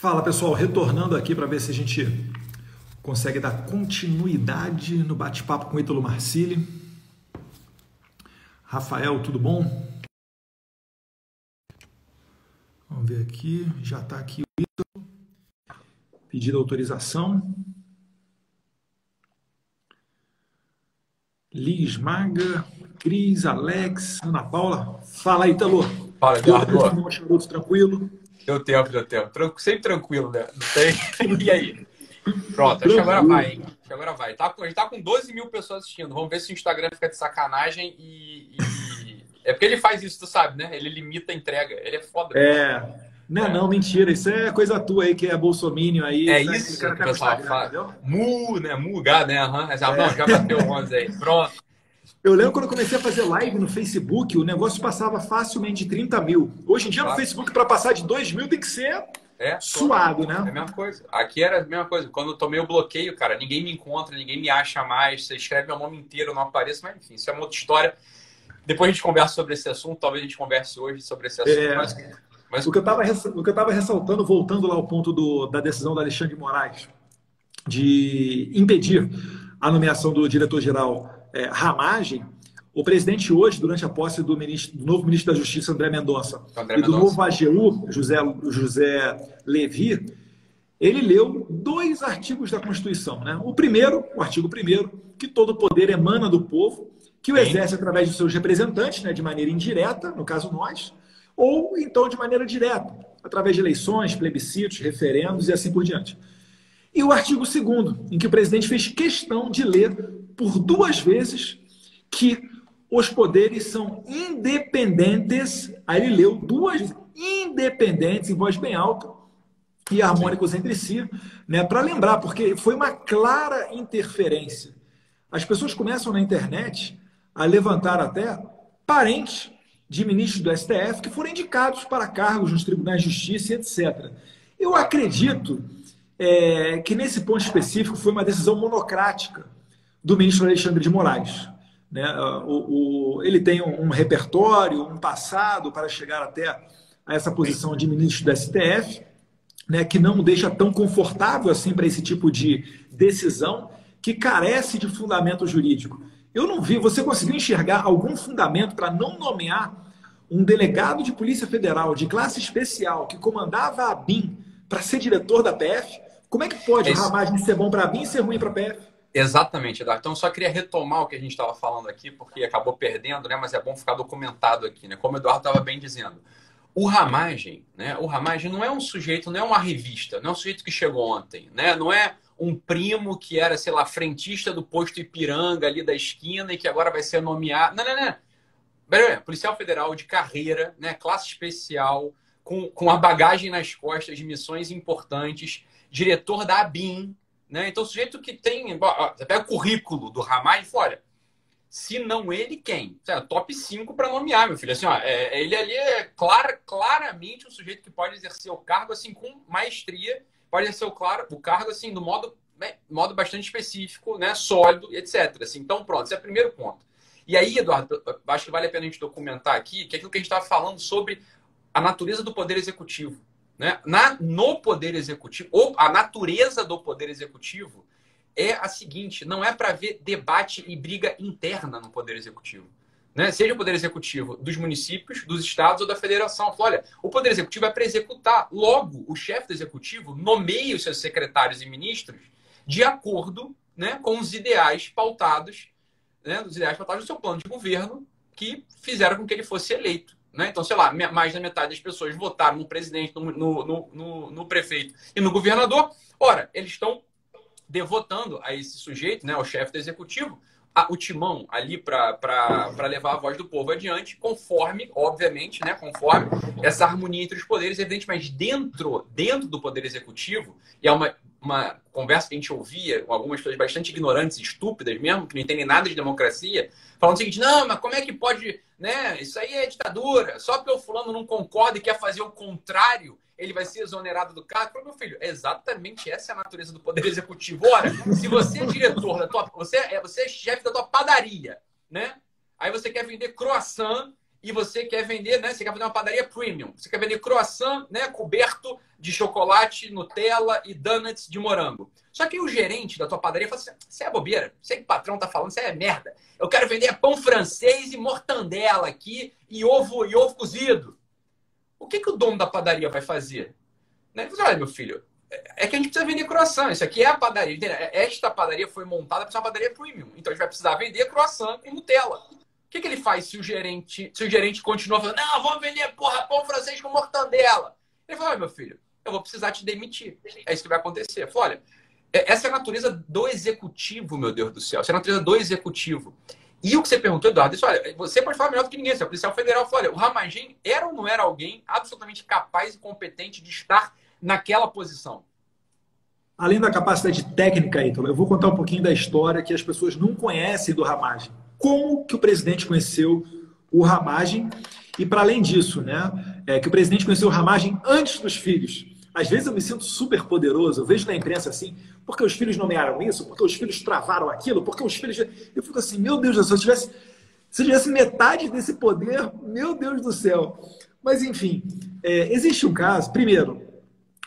Fala pessoal, retornando aqui para ver se a gente consegue dar continuidade no bate-papo com o Ítalo Marcili. Rafael, tudo bom? Vamos ver aqui, já está aqui o Ítalo. Pedido autorização. Liz Maga, Cris, Alex, Ana Paula. Fala, Ítalo. Fala, Eduardo. Tranquilo? Deu tempo, deu tempo. Tranqu sempre tranquilo, né? Não tem. E aí? Pronto, acho que agora vai, hein? Acho que agora vai. Tá, a gente tá com 12 mil pessoas assistindo. Vamos ver se o Instagram fica de sacanagem e, e... É porque ele faz isso, tu sabe, né? Ele limita a entrega. Ele é foda. É. Não, é. não, mentira. Isso é coisa tua aí, que é bolsomínio aí. É isso que o pessoal fala. Mu, né? Muga, né? Uhum. É. Não, já bateu 11 aí. Pronto. Eu lembro quando eu comecei a fazer live no Facebook, o negócio passava facilmente de 30 mil. Hoje em dia, claro. no Facebook, para passar de 2 mil, tem que ser é, suado, né? É a mesma coisa. Aqui era a mesma coisa. Quando eu tomei o bloqueio, cara, ninguém me encontra, ninguém me acha mais. Você escreve meu nome inteiro, eu não apareço, mas enfim, isso é uma outra história. Depois a gente conversa sobre esse assunto, talvez a gente converse hoje sobre esse assunto. É... Mas, mas... O que eu estava ressaltando, voltando lá ao ponto do, da decisão do Alexandre de Moraes, de impedir a nomeação do diretor-geral é, Ramagem, o presidente hoje, durante a posse do, ministro, do novo ministro da Justiça, André Mendonça, André e do novo AGU, José, José Levi, ele leu dois artigos da Constituição. Né? O primeiro, o artigo primeiro, que todo poder emana do povo, que o exerce através de seus representantes, né, de maneira indireta, no caso nós, ou então de maneira direta, através de eleições, plebiscitos, referendos e assim por diante. E o artigo segundo, em que o presidente fez questão de ler por duas vezes que os poderes são independentes. Aí ele leu duas independentes, em voz bem alta e harmônicos entre si, né, para lembrar, porque foi uma clara interferência. As pessoas começam na internet a levantar até parentes de ministros do STF que foram indicados para cargos nos tribunais de justiça, etc. Eu acredito é, que nesse ponto específico foi uma decisão monocrática do ministro Alexandre de Moraes. Né? O, o, ele tem um, um, repertório, um passado para chegar até a essa posição de ministro do STF, né? que não deixa tão confortável assim para esse tipo de decisão, que carece de fundamento jurídico. Eu não vi, você conseguiu enxergar algum fundamento para não nomear um delegado de Polícia Federal de classe especial que comandava a BIM para ser diretor da PF? Como é que pode Esse... o Ramagem ser bom para a BIM e ser ruim para a PF? Exatamente, Eduardo. Então, só queria retomar o que a gente estava falando aqui, porque acabou perdendo, né? Mas é bom ficar documentado aqui, né? Como o Eduardo estava bem dizendo. O Ramagem, né? O Ramagem não é um sujeito, não é uma revista, não é um sujeito que chegou ontem, né? Não é um primo que era, sei lá, frentista do posto Ipiranga ali da esquina e que agora vai ser nomeado. Não, não, não. Policial Federal de carreira, né? Classe especial, com, com a bagagem nas costas de missões importantes, diretor da ABIN, né? Então, o sujeito que tem. Você pega o currículo do Ramai e fala: olha, se não ele, quem? É, top 5 para nomear, meu filho. Assim, ó, é, ele ali é clara, claramente um sujeito que pode exercer o cargo assim com maestria, pode exercer o, claro, o cargo assim do modo, né, modo bastante específico, né, sólido, etc. Assim, então, pronto, esse é o primeiro ponto. E aí, Eduardo, acho que vale a pena a gente documentar aqui que é aquilo que a gente estava falando sobre a natureza do poder executivo. Né? Na, no poder executivo, ou a natureza do poder executivo é a seguinte: não é para ver debate e briga interna no poder executivo. Né? Seja o poder executivo dos municípios, dos estados ou da federação. Olha, o poder executivo é para executar. Logo, o chefe do executivo nomeia os seus secretários e ministros de acordo né, com os ideais pautados, né, ideais pautados do seu plano de governo que fizeram com que ele fosse eleito. Né? Então, sei lá, mais da metade das pessoas votaram no presidente, no, no, no, no prefeito e no governador. Ora, eles estão devotando a esse sujeito, né, ao chefe do executivo, a, o timão ali para levar a voz do povo adiante, conforme, obviamente, né, conforme essa harmonia entre os poderes, evidentemente, dentro, dentro do poder executivo, e é uma, uma conversa que a gente ouvia com algumas pessoas bastante ignorantes estúpidas mesmo, que não entendem nada de democracia, falando o seguinte: não, mas como é que pode, né? Isso aí é ditadura. Só porque o fulano não concorda e quer fazer o contrário, ele vai ser exonerado do cargo. Falei, meu filho, exatamente essa é a natureza do poder executivo. Ora, se você é diretor da tua. Você é, você é chefe da tua padaria, né? Aí você quer vender croissant e você quer vender, né? Você quer fazer uma padaria premium. Você quer vender croissant, né? Coberto de chocolate, Nutella e donuts de morango. Só que o gerente da tua padaria fala assim: você é bobeira, você que o patrão tá falando, você é merda. Eu quero vender pão francês e mortandela aqui e ovo e ovo cozido. O que, que o dono da padaria vai fazer? Né? Ele fala, olha, meu filho, é que a gente precisa vender croissant. Isso aqui é a padaria. Esta padaria foi montada para ser uma padaria premium. Então a gente vai precisar vender croissant com Nutella. O que, que ele faz se o gerente, se o gerente continua falando, não, vamos vender porra, pão francês com mortandela? Ele fala, meu filho, eu vou precisar te demitir. É isso que vai acontecer. Fala, olha, é, essa é a natureza do executivo, meu Deus do céu. Essa é a natureza do executivo. E o que você perguntou, Eduardo, isso, olha, você pode falar melhor do que ninguém, é o policial federal. Falou, olha, o Ramagem era ou não era alguém absolutamente capaz e competente de estar naquela posição? Além da capacidade técnica, Ítalo, eu vou contar um pouquinho da história que as pessoas não conhecem do Ramagem como que o presidente conheceu o Ramagem e para além disso, né, é, que o presidente conheceu o Ramagem antes dos filhos. Às vezes eu me sinto super poderoso, eu vejo na imprensa assim, porque os filhos nomearam isso, porque os filhos travaram aquilo, porque os filhos. Eu fico assim, meu Deus do céu, se eu tivesse, se eu tivesse metade desse poder, meu Deus do céu. Mas enfim, é, existe um caso. Primeiro,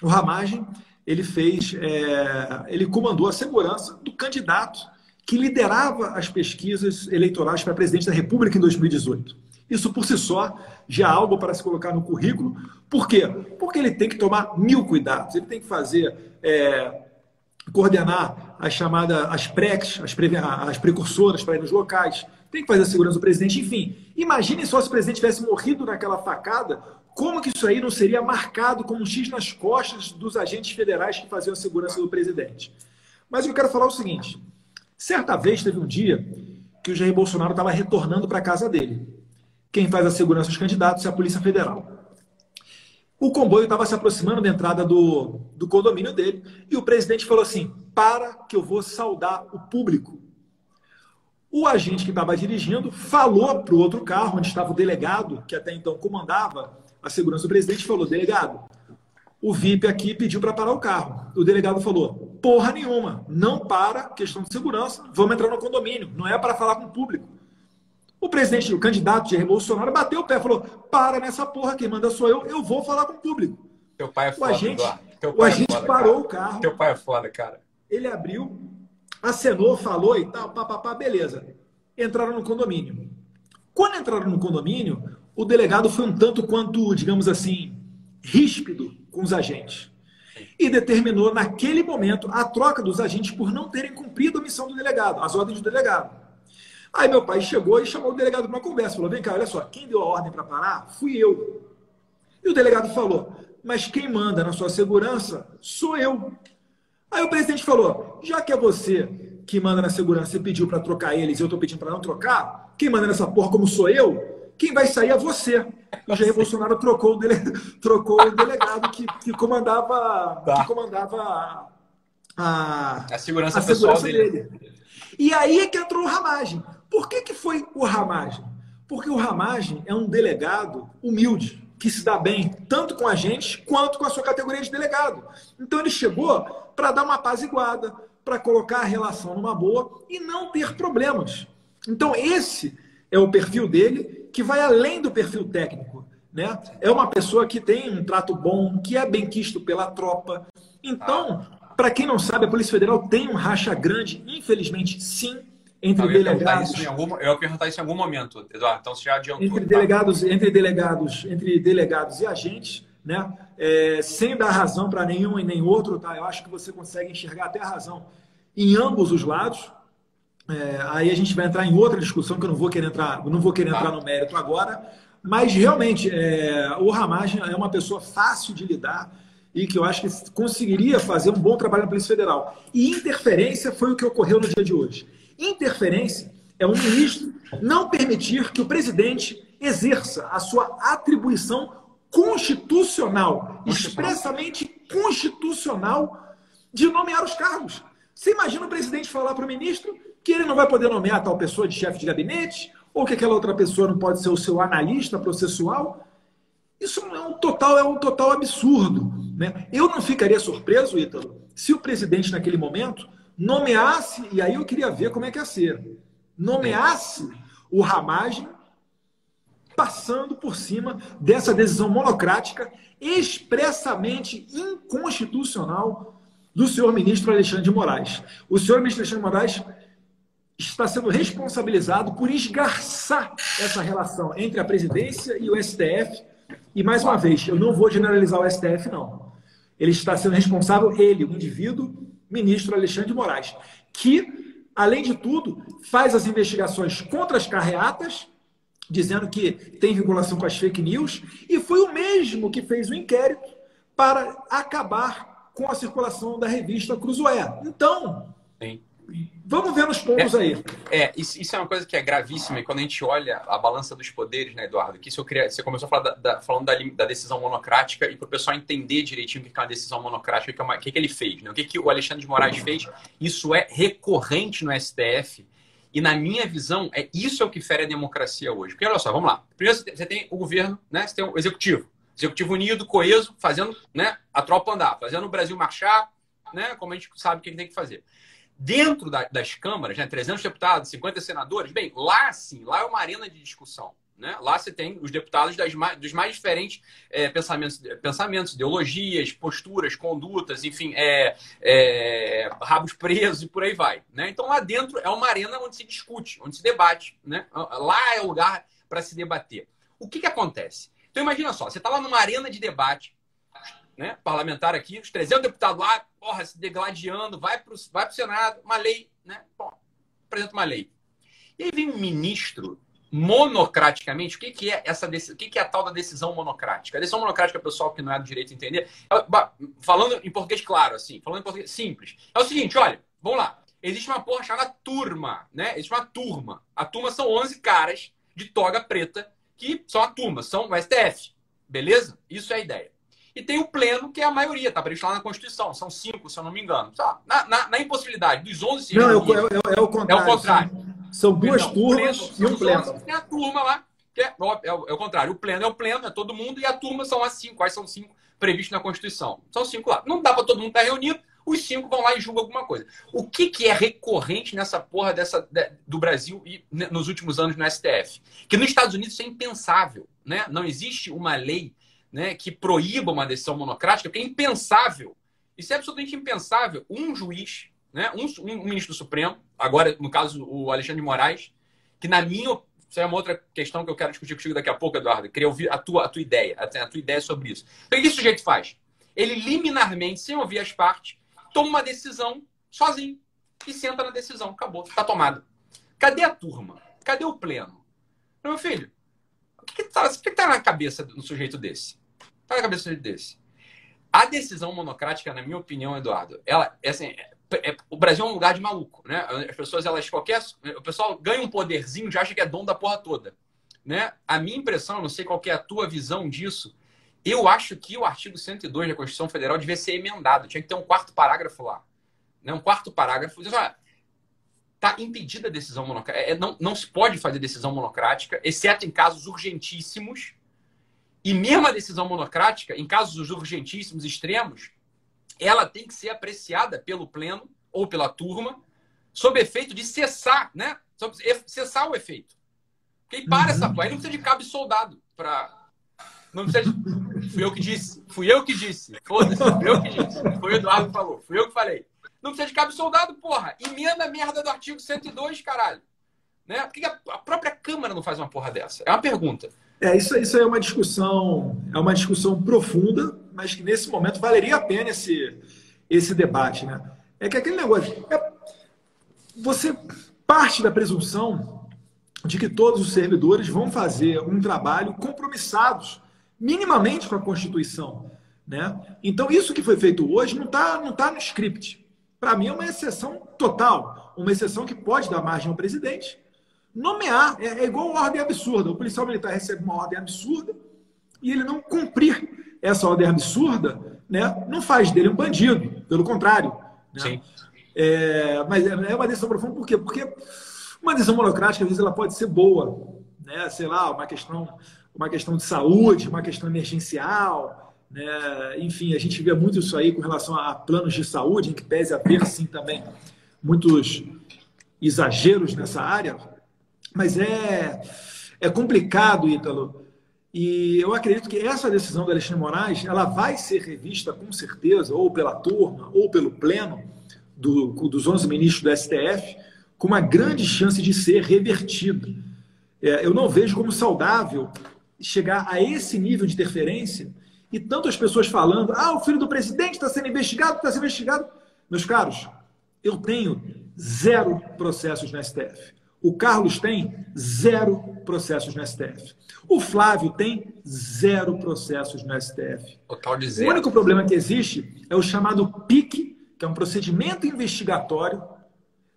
o Ramagem ele fez, é, ele comandou a segurança do candidato que liderava as pesquisas eleitorais para presidente da República em 2018. Isso por si só já é algo para se colocar no currículo. Por quê? Porque ele tem que tomar mil cuidados. Ele tem que fazer, é, coordenar as chamadas, as PRECs, as, pre, as precursoras para ir nos locais, tem que fazer a segurança do presidente, enfim. Imaginem só se o presidente tivesse morrido naquela facada, como que isso aí não seria marcado como um X nas costas dos agentes federais que faziam a segurança do presidente. Mas eu quero falar o seguinte: Certa vez teve um dia que o Jair Bolsonaro estava retornando para a casa dele. Quem faz a segurança dos candidatos é a Polícia Federal. O comboio estava se aproximando da entrada do, do condomínio dele e o presidente falou assim: para que eu vou saudar o público. O agente que estava dirigindo falou para o outro carro, onde estava o delegado, que até então comandava a segurança do presidente, falou: delegado, o VIP aqui pediu para parar o carro. O delegado falou: porra nenhuma, não para, questão de segurança, vamos entrar no condomínio, não é para falar com o público. O presidente, o candidato Jair Bolsonaro bateu o pé, falou: para nessa porra, quem manda sou eu, eu vou falar com o público. Teu pai é foda, o agente, o agente é foda, parou cara. o carro. Teu pai é foda, cara. Ele abriu, acenou, falou e tal, papapá, beleza. Entraram no condomínio. Quando entraram no condomínio, o delegado foi um tanto quanto, digamos assim, ríspido com os agentes. E determinou, naquele momento, a troca dos agentes por não terem cumprido a missão do delegado, as ordens do delegado. Aí meu pai chegou e chamou o delegado para uma conversa. Falou: vem cá, olha só, quem deu a ordem para parar fui eu. E o delegado falou: mas quem manda na sua segurança sou eu. Aí o presidente falou: já que é você que manda na segurança e pediu para trocar eles e eu estou pedindo para não trocar, quem manda nessa porra como sou eu, quem vai sair é você. O Jair Bolsonaro trocou o, dele... trocou o delegado que, que comandava, tá. que comandava a, a segurança a pessoal segurança dele. dele. E aí é que entrou o Ramagem. Por que, que foi o Ramagem? Porque o Ramagem é um delegado humilde, que se dá bem tanto com a gente quanto com a sua categoria de delegado. Então ele chegou para dar uma apaziguada, para colocar a relação numa boa e não ter problemas. Então esse é o perfil dele que vai além do perfil técnico. Né? É uma pessoa que tem um trato bom, que é bem quisto pela tropa. Então, para quem não sabe, a Polícia Federal tem um racha grande, infelizmente, sim, entre eu delegados. Algum, eu ia perguntar isso em algum momento, Eduardo. Então você já adiantou. Entre tá? delegados, entre delegados, entre delegados e agentes, né? É, sem dar razão para nenhum e nem outro, tá? Eu acho que você consegue enxergar até a razão em ambos os lados. É, aí a gente vai entrar em outra discussão que eu não vou querer entrar, não vou querer entrar no mérito agora, mas realmente é, o Ramagem é uma pessoa fácil de lidar e que eu acho que conseguiria fazer um bom trabalho na Polícia Federal. E interferência foi o que ocorreu no dia de hoje. Interferência é um ministro não permitir que o presidente exerça a sua atribuição constitucional, expressamente constitucional, de nomear os cargos. Você imagina o presidente falar para o ministro que ele não vai poder nomear tal pessoa de chefe de gabinete, ou que aquela outra pessoa não pode ser o seu analista processual. Isso é um total, é um total absurdo. Né? Eu não ficaria surpreso, Ítalo, se o presidente, naquele momento, nomeasse, e aí eu queria ver como é que ia ser, nomeasse o Ramagem passando por cima dessa decisão monocrática expressamente inconstitucional do senhor ministro Alexandre de Moraes. O senhor ministro Alexandre de Moraes está sendo responsabilizado por esgarçar essa relação entre a presidência e o STF. E mais uma vez, eu não vou generalizar o STF, não. Ele está sendo responsável, ele, o indivíduo, ministro Alexandre de Moraes, que, além de tudo, faz as investigações contra as carreatas, dizendo que tem vinculação com as fake news, e foi o mesmo que fez o inquérito para acabar com a circulação da revista Cruzoé. Então, Sim. Vamos ver nos pontos é, aí. É, isso, isso, é uma coisa que é gravíssima e quando a gente olha a balança dos poderes, né, Eduardo? Que isso eu queria. Você começou a falar da, da falando da, da, decisão monocrática e para o pessoal entender direitinho o que é uma decisão monocrática, o que, é uma, que, que ele fez, né? O que, que o Alexandre de Moraes fez. Isso é recorrente no STF. E na minha visão, é isso é o que fere a democracia hoje. Porque olha só, vamos lá. Primeiro você tem o governo, né? Você tem o executivo. Executivo unido, coeso, fazendo né, a tropa andar, fazendo o Brasil marchar, né? Como a gente sabe o que tem que fazer. Dentro da, das câmaras, né, 300 deputados, 50 senadores, bem, lá sim, lá é uma arena de discussão. Né? Lá você tem os deputados das mais, dos mais diferentes é, pensamentos, pensamentos, ideologias, posturas, condutas, enfim, é, é, rabos presos e por aí vai. Né? Então lá dentro é uma arena onde se discute, onde se debate. Né? Lá é o lugar para se debater. O que, que acontece? Então imagina só, você está lá numa arena de debate, né, parlamentar aqui, os 300 deputados lá, porra, se degladiando, vai para o vai Senado, uma lei, né? Bom, apresenta uma lei. E aí vem um ministro monocraticamente, o que, que é essa o que, que é a tal da decisão monocrática? A decisão monocrática, pessoal que não é do direito entender, falando em português claro, assim, falando em português simples, é o seguinte, olha, vamos lá. Existe uma porra chamada turma, né? Existe uma turma. A turma são 11 caras de toga preta que são a turma, são o STF. Beleza? Isso é a ideia. E tem o pleno, que é a maioria, tá previsto lá na Constituição. São cinco, se eu não me engano. Na, na, na impossibilidade dos 11 se Não, é o, é, é, é, o contrário. É o contrário. São, duas turmas pleno, e um pleno. tem a turma lá, que é, é, o, é o contrário. O pleno é o pleno, é todo mundo, e a turma são as cinco. Quais são os cinco previstos na Constituição? São cinco lá. Não dá para todo mundo estar reunido, os cinco vão lá e julgam alguma coisa. O que, que é recorrente nessa porra dessa, do Brasil e nos últimos anos no STF? Que nos Estados Unidos isso é impensável. Né? Não existe uma lei né, que proíba uma decisão monocrática, porque é impensável. Isso é absolutamente impensável. Um juiz, né, um, um ministro do Supremo, agora, no caso, o Alexandre de Moraes, que na minha isso é uma outra questão que eu quero discutir contigo daqui a pouco, Eduardo. Queria ouvir a tua, a tua ideia, a, tua ideia sobre isso. Então, o que o sujeito faz? Ele liminarmente, sem ouvir as partes, toma uma decisão sozinho e senta na decisão. Acabou, está tomado. Cadê a turma? Cadê o pleno? Meu filho, o que está tá na cabeça do sujeito desse? Tá na cabeça desse. A decisão monocrática, na minha opinião, Eduardo, ela, é assim, é, é, o Brasil é um lugar de maluco, né? As pessoas, elas qualquer, o pessoal ganha um poderzinho, já acha que é dono da porra toda, né? A minha impressão, não sei qual é a tua visão disso, eu acho que o artigo 102 da Constituição Federal devia ser emendado, tinha que ter um quarto parágrafo lá, né? Um quarto parágrafo, diz, olha, impedida a decisão monocrática, é, não, não se pode fazer decisão monocrática, exceto em casos urgentíssimos, e mesmo a decisão monocrática, em casos urgentíssimos extremos, ela tem que ser apreciada pelo pleno ou pela turma sob efeito de cessar, né? Sob cessar o efeito. Porque para uhum. essa Aí não precisa de cabo soldado para não precisa de... Fui eu que disse. Fui eu que disse. Foda-se. Fui eu que disse. Foi o Eduardo que falou. Fui eu que falei. Não precisa de cabo soldado, porra. Emenda a merda do artigo 102, caralho. Né? Por que a própria Câmara não faz uma porra dessa? É uma pergunta. É, isso, isso é uma discussão, é uma discussão profunda, mas que nesse momento valeria a pena esse, esse debate, né? É que aquele negócio, é, você parte da presunção de que todos os servidores vão fazer um trabalho compromissados minimamente com a Constituição, né? Então isso que foi feito hoje não está não tá no script. Para mim é uma exceção total, uma exceção que pode dar margem ao presidente nomear. É, é igual ordem absurda. O policial militar recebe uma ordem absurda e ele não cumprir essa ordem absurda, né, não faz dele um bandido. Pelo contrário. Né? Sim. É, mas é, é uma decisão profunda por quê? Porque uma decisão monocrática, às vezes, ela pode ser boa. Né? Sei lá, uma questão, uma questão de saúde, uma questão emergencial. Né? Enfim, a gente vê muito isso aí com relação a planos de saúde, em que pese haver, sim, também muitos exageros nessa área, mas é, É complicado, Ítalo. E eu acredito que essa decisão do Alexandre Moraes ela vai ser revista com certeza, ou pela turma, ou pelo pleno do, dos 11 ministros do STF, com uma grande chance de ser revertida. É, eu não vejo como saudável chegar a esse nível de interferência e tantas pessoas falando: ah, o filho do presidente está sendo investigado, está sendo investigado. Meus caros, eu tenho zero processos no STF. O Carlos tem zero processos no STF. O Flávio tem zero processos no STF. Total de zero. O único problema que existe é o chamado PIC, que é um procedimento investigatório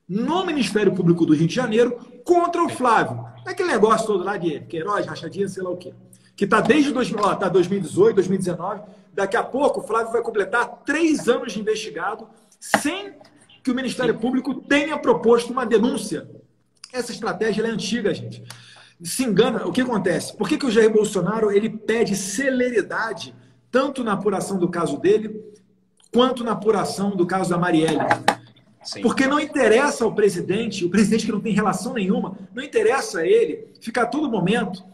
no Ministério Público do Rio de Janeiro contra o Flávio. Aquele negócio todo lá de Queiroz, rachadinha, sei lá o quê. Que está desde dois, ó, tá 2018, 2019. Daqui a pouco o Flávio vai completar três anos de investigado sem que o Ministério Público tenha proposto uma denúncia. Essa estratégia é antiga, gente. Se engana, o que acontece? Por que, que o Jair Bolsonaro ele pede celeridade tanto na apuração do caso dele quanto na apuração do caso da Marielle? Sim. Porque não interessa ao presidente, o presidente que não tem relação nenhuma, não interessa a ele ficar a todo momento,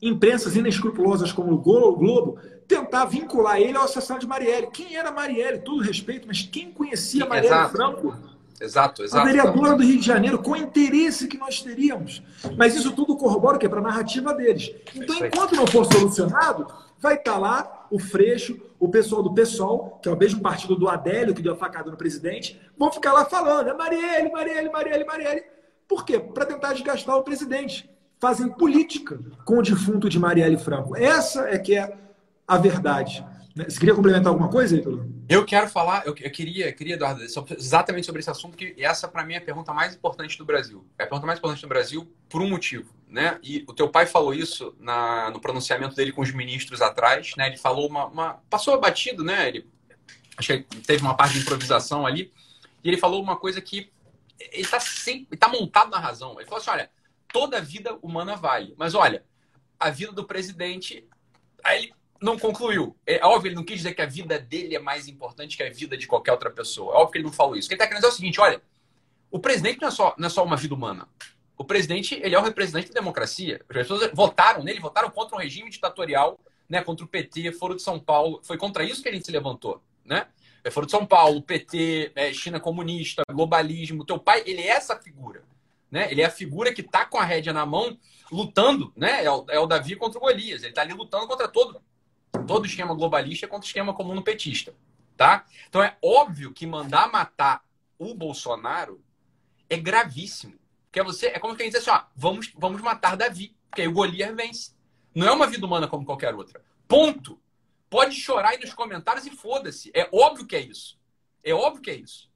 imprensas inescrupulosas como o Globo, tentar vincular ele ao assassinato de Marielle. Quem era Marielle? Todo respeito, mas quem conhecia Sim, Marielle exato. Franco? Exato, exato. A vereadora do Rio de Janeiro, com o interesse que nós teríamos. Mas isso tudo corrobora o quê? Para a narrativa deles. Então, enquanto não for solucionado, vai estar tá lá o Freixo, o pessoal do PSOL, que é o mesmo partido do Adélio, que deu a facada no presidente, vão ficar lá falando, é Marielle, Marielle, Marielle, Marielle. Por quê? Para tentar desgastar o presidente. Fazem política com o defunto de Marielle Franco. Essa é que é a verdade. Né? Você queria complementar alguma coisa, Heitor? Eu quero falar, eu, queria, queria, Eduardo, exatamente sobre esse assunto, que essa, para mim, é a pergunta mais importante do Brasil. É a pergunta mais importante do Brasil por um motivo, né? E o teu pai falou isso na, no pronunciamento dele com os ministros atrás, né? Ele falou uma... uma passou batido, né? Ele, acho que teve uma parte de improvisação ali, e ele falou uma coisa que ele está tá montado na razão. Ele falou assim, olha, toda vida humana vale, mas olha, a vida do presidente... Aí ele não concluiu. É óbvio, ele não quis dizer que a vida dele é mais importante que a vida de qualquer outra pessoa. É óbvio que ele não falou isso. O que ele está querendo dizer é o seguinte: olha, o presidente não é só, não é só uma vida humana. O presidente, ele é o representante da democracia. As pessoas votaram nele, votaram contra um regime ditatorial, né, contra o PT, Foro de São Paulo. Foi contra isso que ele se levantou, né? É Foro de São Paulo, PT, é, China comunista, globalismo. Teu pai, ele é essa figura, né? Ele é a figura que está com a rédea na mão, lutando, né? É o, é o Davi contra o Golias. Ele está ali lutando contra todo todo esquema globalista é contra o esquema comum petista, tá? Então é óbvio que mandar matar o Bolsonaro é gravíssimo. Porque você é como quem diz assim, ó, vamos, vamos matar Davi, porque aí o Golias vence. Não é uma vida humana como qualquer outra. Ponto. Pode chorar aí nos comentários e foda-se. É óbvio que é isso. É óbvio que é isso.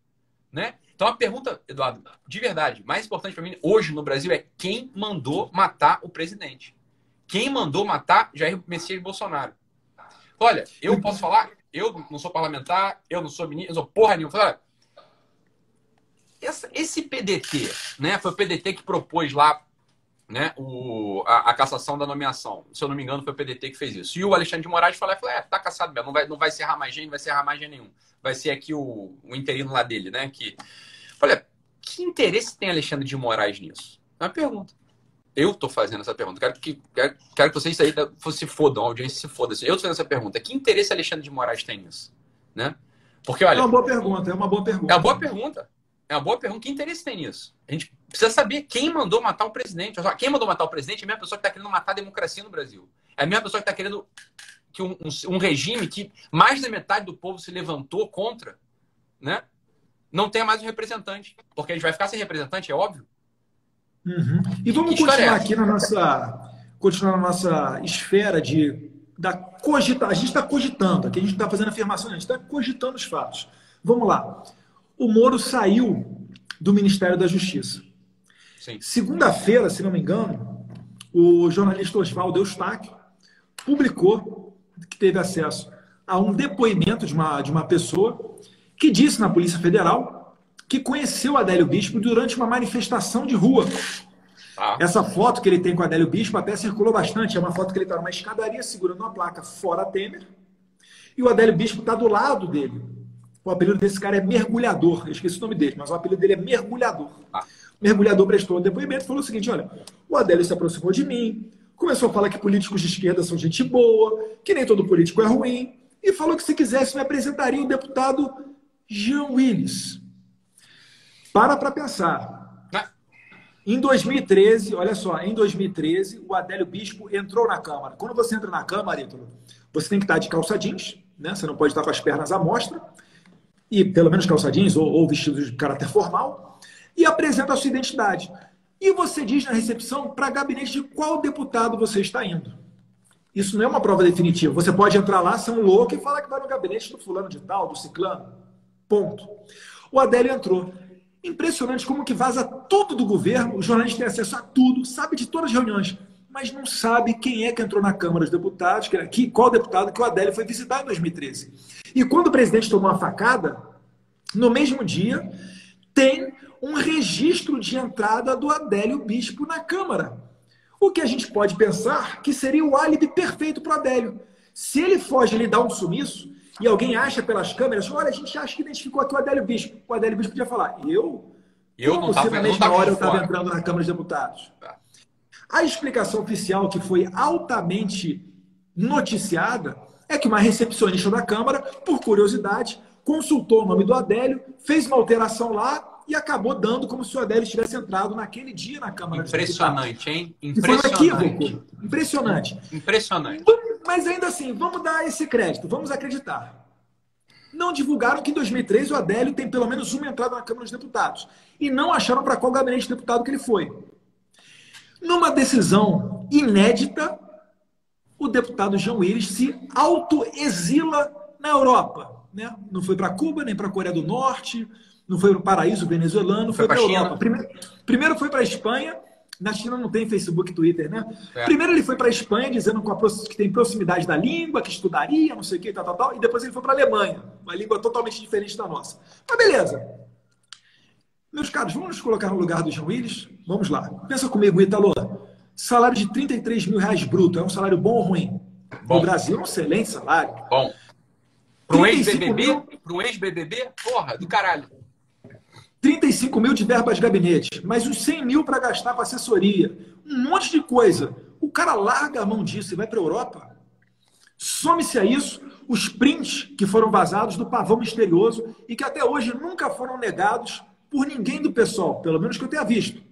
Né? Então a pergunta, Eduardo, de verdade, mais importante para mim hoje no Brasil é quem mandou matar o presidente? Quem mandou matar Jair Messias Bolsonaro? Olha, eu posso falar, eu não sou parlamentar, eu não sou ministro, eu sou porra nenhuma. Olha, essa, esse PDT, né? Foi o PDT que propôs lá né, o, a, a, cassação da nomeação. Se eu não me engano, foi o PDT que fez isso. E o Alexandre de Moraes falou, falou é, tá caçado mesmo, não vai, não vai ser Ramagem, não vai ser Ramagem nenhum. Vai ser aqui o, o interino lá dele, né? Que, olha, que interesse tem Alexandre de Moraes nisso? É uma pergunta. Eu estou fazendo essa pergunta. Quero que, quero, quero que vocês aí se fodam, a audiência se foda. Eu estou fazendo essa pergunta. Que interesse Alexandre de Moraes tem nisso? Né? Porque, olha. É uma boa pergunta, é uma boa pergunta. É uma boa pergunta. É uma boa pergunta. Que interesse tem nisso? A gente precisa saber quem mandou matar o presidente. Quem mandou matar o presidente é a mesma pessoa que está querendo matar a democracia no Brasil. É a mesma pessoa que está querendo que um, um, um, regime que mais da metade do povo se levantou contra, né? Não tenha mais um representante. Porque a gente vai ficar sem representante, é óbvio. Uhum. E vamos continuar é aqui na nossa, continuar na nossa esfera de da cogita, a gente está cogitando, aqui a gente está fazendo afirmação, a gente está cogitando os fatos. Vamos lá. O Moro saiu do Ministério da Justiça. Segunda-feira, se não me engano, o jornalista Oswaldo Eustáquio publicou que teve acesso a um depoimento de uma, de uma pessoa que disse na Polícia Federal que conheceu Adélio Bispo durante uma manifestação de rua. Ah. Essa foto que ele tem com Adélio Bispo até circulou bastante. É uma foto que ele está numa escadaria segurando uma placa fora Temer. E o Adélio Bispo está do lado dele. O apelido desse cara é mergulhador. Eu esqueci o nome dele, mas o apelido dele é mergulhador. Ah. O mergulhador prestou um depoimento e falou o seguinte: olha, o Adélio se aproximou de mim, começou a falar que políticos de esquerda são gente boa, que nem todo político é ruim, e falou que se quisesse me apresentaria o deputado Jean Willis. Para para pensar. Em 2013, olha só, em 2013, o Adélio Bispo entrou na Câmara. Quando você entra na Câmara, Ítalo, você tem que estar de calça jeans, né? Você não pode estar com as pernas à mostra, e pelo menos calça jeans ou, ou vestidos de caráter formal, e apresenta a sua identidade. E você diz na recepção para gabinete de qual deputado você está indo. Isso não é uma prova definitiva. Você pode entrar lá, ser um louco e falar que vai no gabinete do fulano de tal, do ciclano. Ponto. O Adélio entrou. Impressionante como que vaza tudo do governo, o jornalista tem acesso a tudo, sabe de todas as reuniões, mas não sabe quem é que entrou na Câmara dos Deputados, que, qual deputado que o Adélio foi visitar em 2013. E quando o presidente tomou uma facada, no mesmo dia, tem um registro de entrada do Adélio Bispo na Câmara. O que a gente pode pensar que seria o álibi perfeito para o Adélio. Se ele foge, ele dá um sumiço, e alguém acha pelas câmeras, olha, a gente acha que identificou aqui o Adélio Bispo. O Adélio Bispo podia falar, eu? Eu não estava na mesma hora eu estava entrando na Câmara dos Deputados. Tá. A explicação oficial que foi altamente noticiada é que uma recepcionista da Câmara, por curiosidade, consultou o nome do Adélio, fez uma alteração lá e acabou dando como se o Adélio tivesse entrado naquele dia na Câmara Impressionante, hein? Impressionante. foi um equívoco. Impressionante. Impressionante. Mas ainda assim, vamos dar esse crédito, vamos acreditar. Não divulgaram que em 2013 o Adélio tem pelo menos uma entrada na Câmara dos Deputados. E não acharam para qual gabinete de deputado que ele foi. Numa decisão inédita, o deputado João Willis se autoexila na Europa. Né? Não foi para Cuba, nem para a Coreia do Norte, não foi para o paraíso venezuelano, foi, foi para a Europa. Primeiro, primeiro foi para a Espanha na China não tem Facebook Twitter, né? É. Primeiro ele foi para a Espanha dizendo que tem proximidade da língua, que estudaria, não sei o que, tal, tal, tal. E depois ele foi para a Alemanha, uma língua totalmente diferente da nossa. Mas beleza. Meus caros, vamos nos colocar no lugar do João Willis? Vamos lá. Pensa comigo, Italo. Salário de 33 mil reais bruto. É um salário bom ou ruim? Bom. No Brasil é um excelente salário. Bom. Para um ex-BBB? Mil... Para um ex-BBB? Porra, do caralho. 35 mil de verba de gabinete, mais uns 100 mil para gastar com assessoria, um monte de coisa. O cara larga a mão disso e vai para a Europa. Some-se a isso os prints que foram vazados do pavão misterioso e que até hoje nunca foram negados por ninguém do pessoal, pelo menos que eu tenha visto.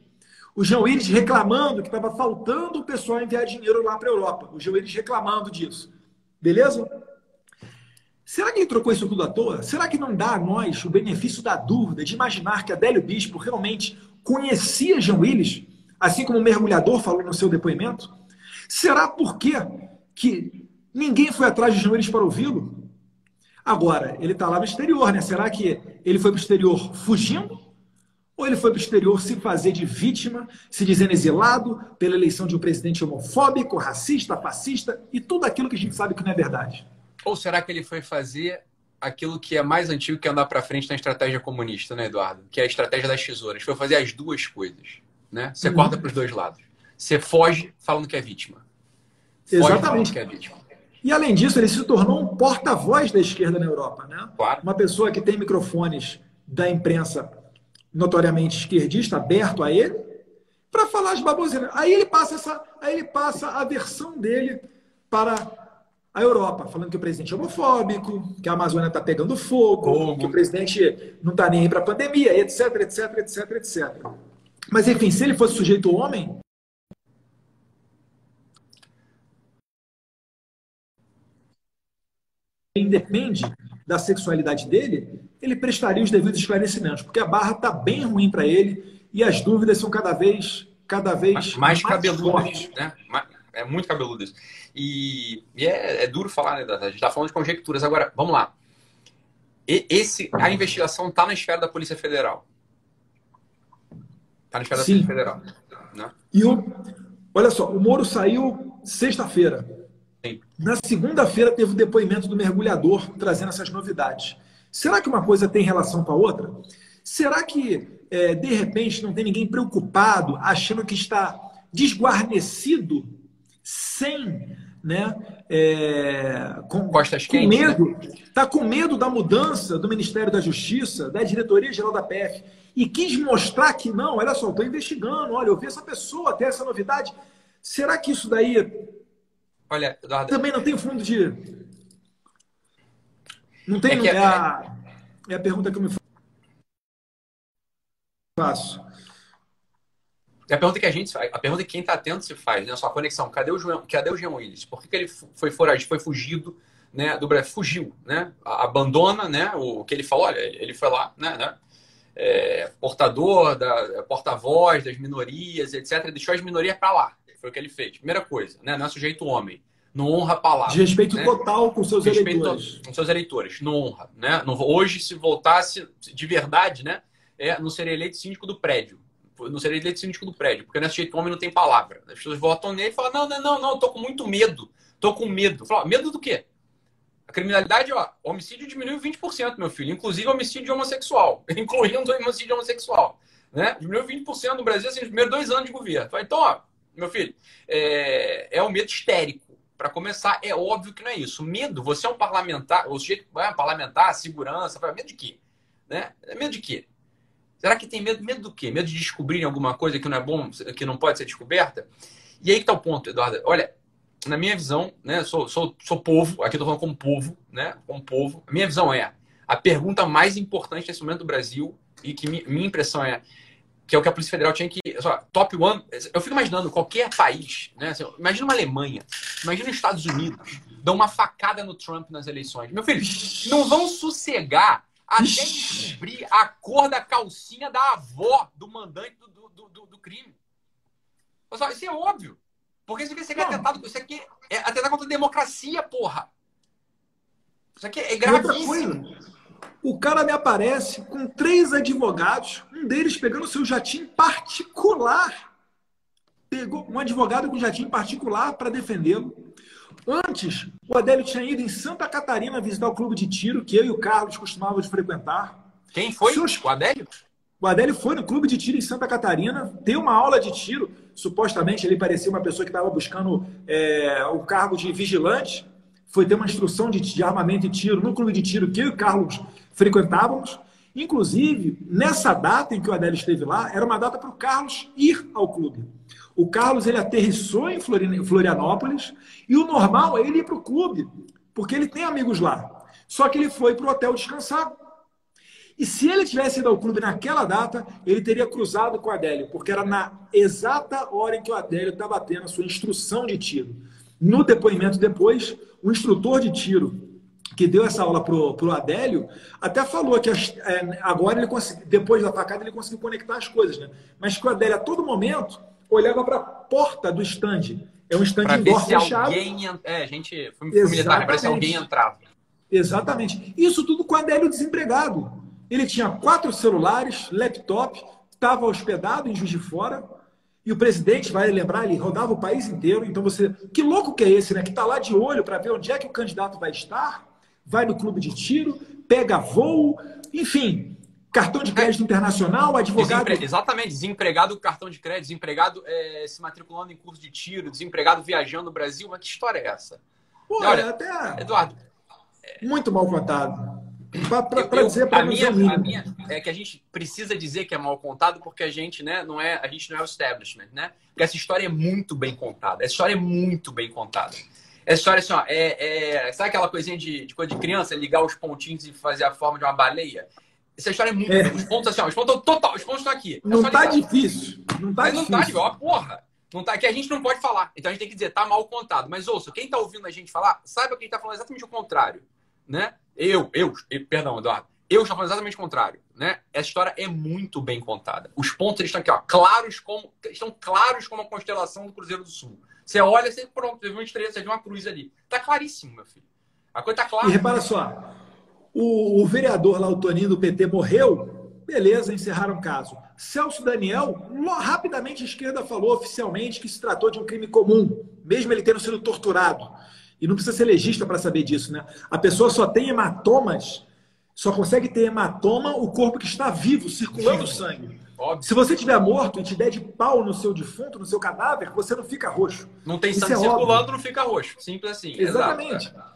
O João Iris reclamando que estava faltando o pessoal enviar dinheiro lá para a Europa. O João Iris reclamando disso. Beleza? Será que ele trocou isso tudo à toa? Será que não dá a nós o benefício da dúvida de imaginar que Adélio Bispo realmente conhecia Jean Willis, assim como o mergulhador falou no seu depoimento? Será por quê que ninguém foi atrás de Jean Willis para ouvi-lo? Agora, ele está lá no exterior, né? Será que ele foi para o exterior fugindo? Ou ele foi para o exterior se fazer de vítima, se dizendo exilado pela eleição de um presidente homofóbico, racista, fascista e tudo aquilo que a gente sabe que não é verdade? Ou será que ele foi fazer aquilo que é mais antigo que andar para frente na estratégia comunista, né, Eduardo? Que é a estratégia das tesouras. Foi fazer as duas coisas, né? Você uhum. corta para os dois lados. Você foge falando que é vítima. Foge Exatamente. que é vítima. E além disso, ele se tornou um porta-voz da esquerda na Europa, né? Claro. Uma pessoa que tem microfones da imprensa notoriamente esquerdista aberto a ele para falar as baboseiras. Aí ele passa essa, aí ele passa a versão dele para a Europa, falando que o presidente é homofóbico, que a Amazônia está pegando fogo, Como? que o presidente não está nem aí para a pandemia, etc, etc, etc, etc. Mas, enfim, se ele fosse sujeito homem. Independe da sexualidade dele, ele prestaria os devidos esclarecimentos, porque a barra está bem ruim para ele e as dúvidas são cada vez, cada vez mais, mais cabeludas, né? É muito cabeludo isso. E, e é, é, duro falar, né? A gente está falando de conjecturas. Agora, vamos lá. E, esse, a investigação está na esfera da Polícia Federal. Está na esfera Sim. da Polícia Federal. Né? E o, olha só, o Moro saiu sexta-feira. Na segunda-feira teve o depoimento do mergulhador trazendo essas novidades. Será que uma coisa tem relação com a outra? Será que, é, de repente, não tem ninguém preocupado, achando que está desguarnecido sem né, é, com, Costas com quentes, medo, está né? Com medo da mudança do Ministério da Justiça, da diretoria geral da PF, e quis mostrar que não, olha só, estou investigando, olha, eu vi essa pessoa, até essa novidade. Será que isso daí Olha, Eduardo, também não tem fundo de. Não tem. É, que, é, a, é a pergunta que eu me faço. É a pergunta que a gente faz, a pergunta que quem está atento se faz, né? Sua conexão, cadê o João, cadê o Jean Willis? Por que, que ele foi foragido, foi fugido, né, do Brasil? Fugiu, né? Abandona, né, o que ele falou, olha, ele foi lá, né, né? É, portador, da porta-voz das minorias, etc. Deixou as minorias para lá. Foi o que ele fez. Primeira coisa, né? Não é sujeito homem. Não honra a palavra. De respeito né? total com seus respeito eleitores. Com seus eleitores. Não honra. Né? Hoje, se voltasse de verdade, né? É, não seria eleito síndico do prédio. Não seria eleito síndico do prédio, porque não é sujeito homem não tem palavra. As pessoas votam nele e falam: não, não, não, não, tô com muito medo. Tô com medo. Falo, medo do quê? A criminalidade, ó, homicídio diminuiu 20%, meu filho. Inclusive homicídio homossexual. Incluindo homicídio homossexual. Né? Diminuiu 20% no Brasil, assim, nos primeiros dois anos de governo. Então, ó, meu filho, é, é um medo histérico. Para começar, é óbvio que não é isso. Medo, você é um parlamentar, o sujeito é parlamentar, segurança, medo de quê? Né? É medo de quê? Será que tem medo? Medo do quê? Medo de descobrirem alguma coisa que não é bom, que não pode ser descoberta? E aí que está o ponto, Eduardo. Olha, na minha visão, né, sou, sou, sou povo, aqui estou falando como povo, né, como povo. A minha visão é a pergunta mais importante nesse momento do Brasil e que mi, minha impressão é que é o que a Polícia Federal tinha que. Só, top one. Eu fico imaginando qualquer país, né? Assim, imagina uma Alemanha, imagina os Estados Unidos, dão uma facada no Trump nas eleições. Meu filho, não vão sossegar até descobrir a cor da calcinha da avó do mandante do, do, do, do crime. Pessoal, isso é óbvio. Porque isso aqui, isso aqui é atentado. Isso aqui é atentar contra a democracia, porra. Isso aqui é gravíssimo. O cara me aparece com três advogados, um deles pegando seu jatinho particular. Pegou um advogado com jatinho particular para defendê-lo. Antes, o Adélio tinha ido em Santa Catarina visitar o clube de tiro que eu e o Carlos costumávamos frequentar. Quem foi? Seus... O Adélio? O Adélio foi no clube de tiro em Santa Catarina, deu uma aula de tiro. Supostamente ele parecia uma pessoa que estava buscando é, o cargo de vigilante foi ter uma instrução de, de armamento e tiro no clube de tiro que eu e o Carlos frequentávamos. Inclusive, nessa data em que o Adélio esteve lá, era uma data para o Carlos ir ao clube. O Carlos ele aterrissou em Florianópolis e o normal é ele ir para o clube, porque ele tem amigos lá. Só que ele foi para o hotel descansar. E se ele tivesse ido ao clube naquela data, ele teria cruzado com o Adélio, porque era na exata hora em que o Adélio estava tendo a sua instrução de tiro. No depoimento depois, o instrutor de tiro que deu essa aula pro, pro Adélio, até falou que é, agora ele consegui, depois da facada ele conseguiu conectar as coisas, né? Mas que o Adélio a todo momento olhava para a porta do stand. É um stand indoor fechado. Alguém, é, gente foi militar, parece que alguém entrava. Exatamente. Isso tudo com o Adélio desempregado. Ele tinha quatro celulares, laptop, estava hospedado em Juiz de Fora e o presidente, vai lembrar, ele rodava o país inteiro. Então você. Que louco que é esse, né? Que está lá de olho para ver onde é que o candidato vai estar, vai no clube de tiro, pega voo, enfim. Cartão de crédito internacional, advogado. Desempre... Exatamente, desempregado cartão de crédito, desempregado é, se matriculando em curso de tiro, desempregado viajando no Brasil. Mas que história é essa? Pô, Olha, até. Eduardo. Muito mal contado. Para dizer para a minha, a minha é que a gente precisa dizer que é mal contado porque a gente, né, não é, a gente não é o establishment, né? Porque essa história é muito bem contada. Essa história é muito bem contada. Essa história assim, ó, é, é sabe aquela coisinha de, de coisa de criança, ligar os pontinhos e fazer a forma de uma baleia? Essa história é muito. É. Os pontos assim, ó, os pontos total, os pontos estão aqui. É não tá difícil. Não tá Mas difícil. não tá, ó, porra. Não tá, que a gente não pode falar. Então a gente tem que dizer, tá mal contado. Mas ouça, quem tá ouvindo a gente falar, saiba que a gente tá falando exatamente o contrário, né? Eu, eu, perdão, Eduardo, eu estou falando exatamente o contrário, né? Essa história é muito bem contada. Os pontos eles estão aqui, ó, claros como estão claros como a constelação do Cruzeiro do Sul. Você olha, você pronto, teve uma estrela, você viu uma cruz ali. Tá claríssimo, meu filho. A coisa tá clara. E repara só, o, o vereador lá, o Toninho do PT, morreu, beleza, encerraram o caso. Celso Daniel, rapidamente a esquerda falou oficialmente que se tratou de um crime comum, mesmo ele tendo sido torturado. E não precisa ser legista para saber disso, né? A pessoa só tem hematomas, só consegue ter hematoma o corpo que está vivo, circulando sangue. Óbvio. Se você tiver morto e te der de pau no seu defunto, no seu cadáver, você não fica roxo. Não tem sangue é circulando, óbvio. não fica roxo. Simples assim. Exatamente. Exato.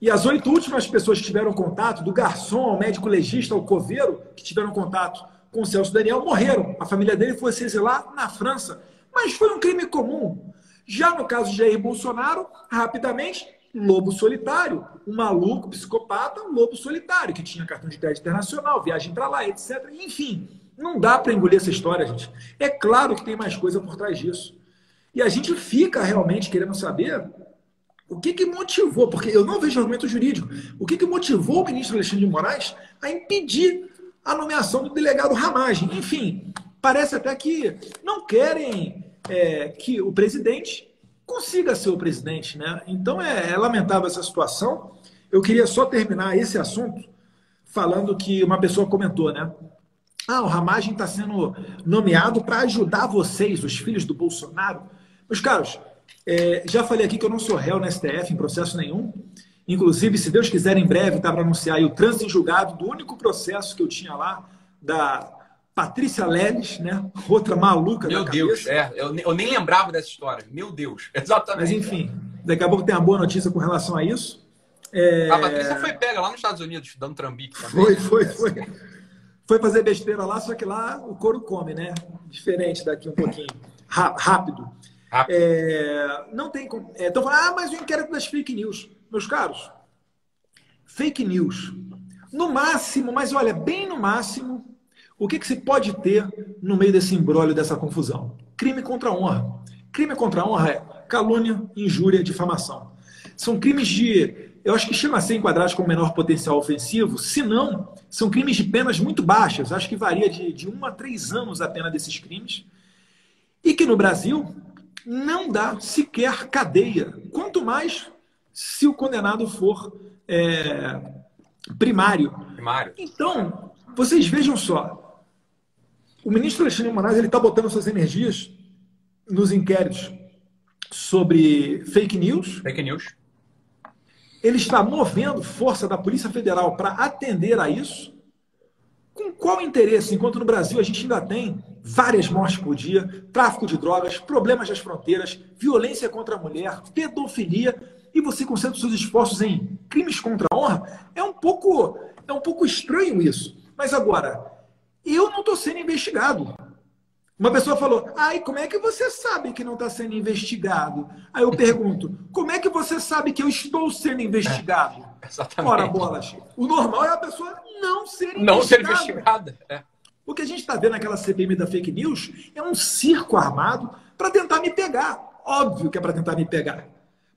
E as oito últimas pessoas que tiveram contato, do garçom ao médico legista ao coveiro, que tiveram contato com o Celso Daniel, morreram. A família dele foi se exilar na França. Mas foi um crime comum. Já no caso de Jair Bolsonaro, rapidamente, lobo solitário, um maluco, psicopata, um lobo solitário, que tinha cartão de crédito internacional, viagem para lá, etc. Enfim, não dá para engolir essa história, gente. É claro que tem mais coisa por trás disso. E a gente fica realmente querendo saber o que, que motivou, porque eu não vejo argumento jurídico, o que, que motivou o ministro Alexandre de Moraes a impedir a nomeação do delegado Ramagem. Enfim, parece até que não querem é, que o presidente consiga ser o presidente, né? Então é, é lamentável essa situação. Eu queria só terminar esse assunto falando que uma pessoa comentou, né? Ah, o Ramagem está sendo nomeado para ajudar vocês, os filhos do Bolsonaro. Meus caros, é, já falei aqui que eu não sou réu na STF em processo nenhum. Inclusive, se Deus quiser, em breve, tá para anunciar o trânsito em julgado do único processo que eu tinha lá, da Patrícia Leles, né? Outra maluca Meu Deus, é. Eu, eu, nem lembrava dessa história. Meu Deus, exatamente. Mas enfim, daqui a pouco tem uma boa notícia com relação a isso. É... A Patrícia foi pega lá nos Estados Unidos, dando trambique também. Foi, foi, foi. Foi fazer besteira lá, só que lá o couro come, né? Diferente daqui um pouquinho. Rápido. Rápido. É... Não tem como. Então, ah, mas o inquérito das fake news. Meus caros, fake news. No máximo, mas olha, bem no máximo, o que, que se pode ter no meio desse embrólio, dessa confusão? Crime contra a honra. Crime contra a honra é calúnia, injúria, difamação. São crimes de, eu acho que chama a ser enquadrados com menor potencial ofensivo, se não, são crimes de penas muito baixas, acho que varia de, de um a três anos a pena desses crimes, e que no Brasil não dá sequer cadeia, quanto mais se o condenado for é, primário. primário. Então, vocês vejam só, o ministro Alexandre Moraes está botando suas energias nos inquéritos sobre fake news. Fake news. Ele está movendo força da Polícia Federal para atender a isso. Com qual interesse? Enquanto no Brasil a gente ainda tem várias mortes por dia, tráfico de drogas, problemas das fronteiras, violência contra a mulher, pedofilia, e você concentra seus esforços em crimes contra a honra, é um pouco, é um pouco estranho isso. Mas agora, eu não estou sendo investigado. Uma pessoa falou, ai, como é que você sabe que não está sendo investigado? Aí eu pergunto, como é que você sabe que eu estou sendo investigado? É, exatamente. Ora, bolas. O normal é a pessoa não ser investigada. Não ser investigada. É. O que a gente está vendo naquela CPM da fake news é um circo armado para tentar me pegar. Óbvio que é para tentar me pegar.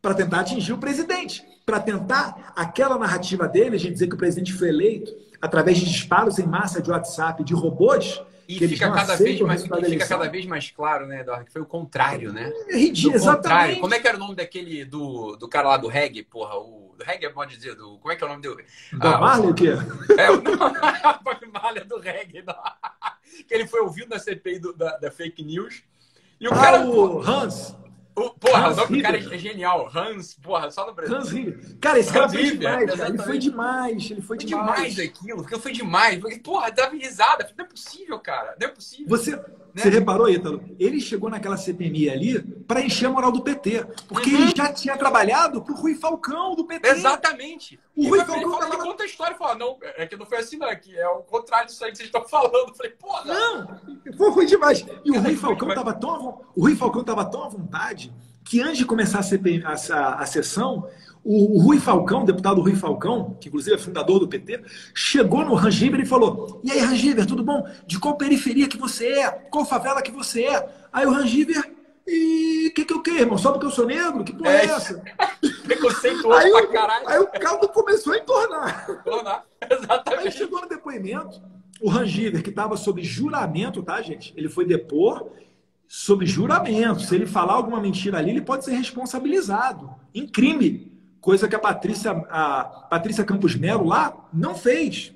Para tentar atingir o presidente. Para tentar aquela narrativa dele, a gente dizer que o presidente foi eleito através de disparos em massa de WhatsApp de robôs. E fica, cada vez, mais, fica cada vez mais claro, né, Eduardo, que foi o contrário, né? É ridículo, exatamente. Como é que era o nome daquele, do, do cara lá do reggae, porra? O, do reggae, pode dizer, do, como é que é o nome dele? Do ah, Marley, o quê? É, o Marley do reggae. Não. Que ele foi ouvido na CPI do, da, da fake news. E o ah, cara... o Hans. O, porra, Hans o nome do cara é genial. Hans, porra, só no Brasil. Hans River. Cara, esse Hans cara foi demais, cara. Ele foi demais. Ele foi, foi demais. demais aquilo, porque foi demais. Porra, dava risada. Não é possível, cara. Não é possível. Você, né? você reparou, Ítalo? Ele chegou naquela CPMI ali para encher a moral do PT. Porque uhum. ele já tinha trabalhado pro Rui Falcão do PT. Exatamente. O Rui Falcão tava... conta a história e fala, não, é que não foi assim, não. É que é o contrário disso aí que vocês estão falando. Eu falei, porra. Não, foi, foi demais. E o Rui Falcão tava tão, o Rui Falcão tava tão à vontade que antes de começar a, CPI, a, a, a sessão, o, Rui Falcão, o deputado Rui Falcão, que inclusive é fundador do PT, chegou no Rangiver e falou: E aí, Rangiver, tudo bom? De qual periferia que você é? Qual favela que você é? Aí o Rangiver, e o que, que eu quero, irmão? Só porque eu sou negro? Que porra é, é essa? Preconceituoso aí, pra caralho. Aí o caldo começou a entornar. Entornar, exatamente. Aí chegou no depoimento, o Rangiver, que estava sob juramento, tá, gente? Ele foi depor sob juramento. Se ele falar alguma mentira ali, ele pode ser responsabilizado em crime, coisa que a Patrícia, a Patrícia Campos Melo lá não fez.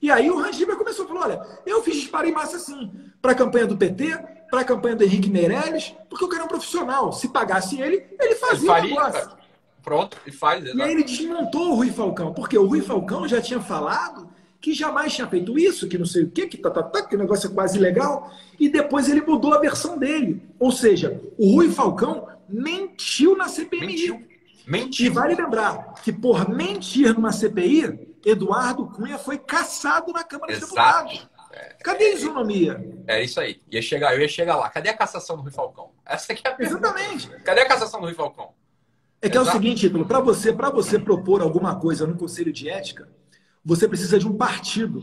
E aí o Rangiber começou a falar: olha, eu fiz disparo em massa assim, para a campanha do PT, para a campanha do Henrique Meirelles, porque eu quero um profissional. Se pagasse ele, ele fazia ele faria, o negócio. Pronto, e faz. Exatamente. E aí ele desmontou o Rui Falcão, porque o Rui Falcão já tinha falado que jamais tinha feito isso, que não sei o quê, que tá, tá, tá, que o negócio é quase legal, e depois ele mudou a versão dele. Ou seja, o Rui Falcão mentiu na CPI. Mentiu. Mentiu. E vale lembrar que por mentir numa CPI, Eduardo Cunha foi caçado na Câmara Exato. dos Deputados. Cadê a isonomia? É isso aí. Ia chegar, eu ia chegar lá. Cadê a cassação do Rui Falcão? Essa aqui é a pergunta. Exatamente. Cadê a cassação do Rui Falcão? É que Exato. é o seguinte, Ítalo, para você, você propor alguma coisa no Conselho de Ética, você precisa de um partido.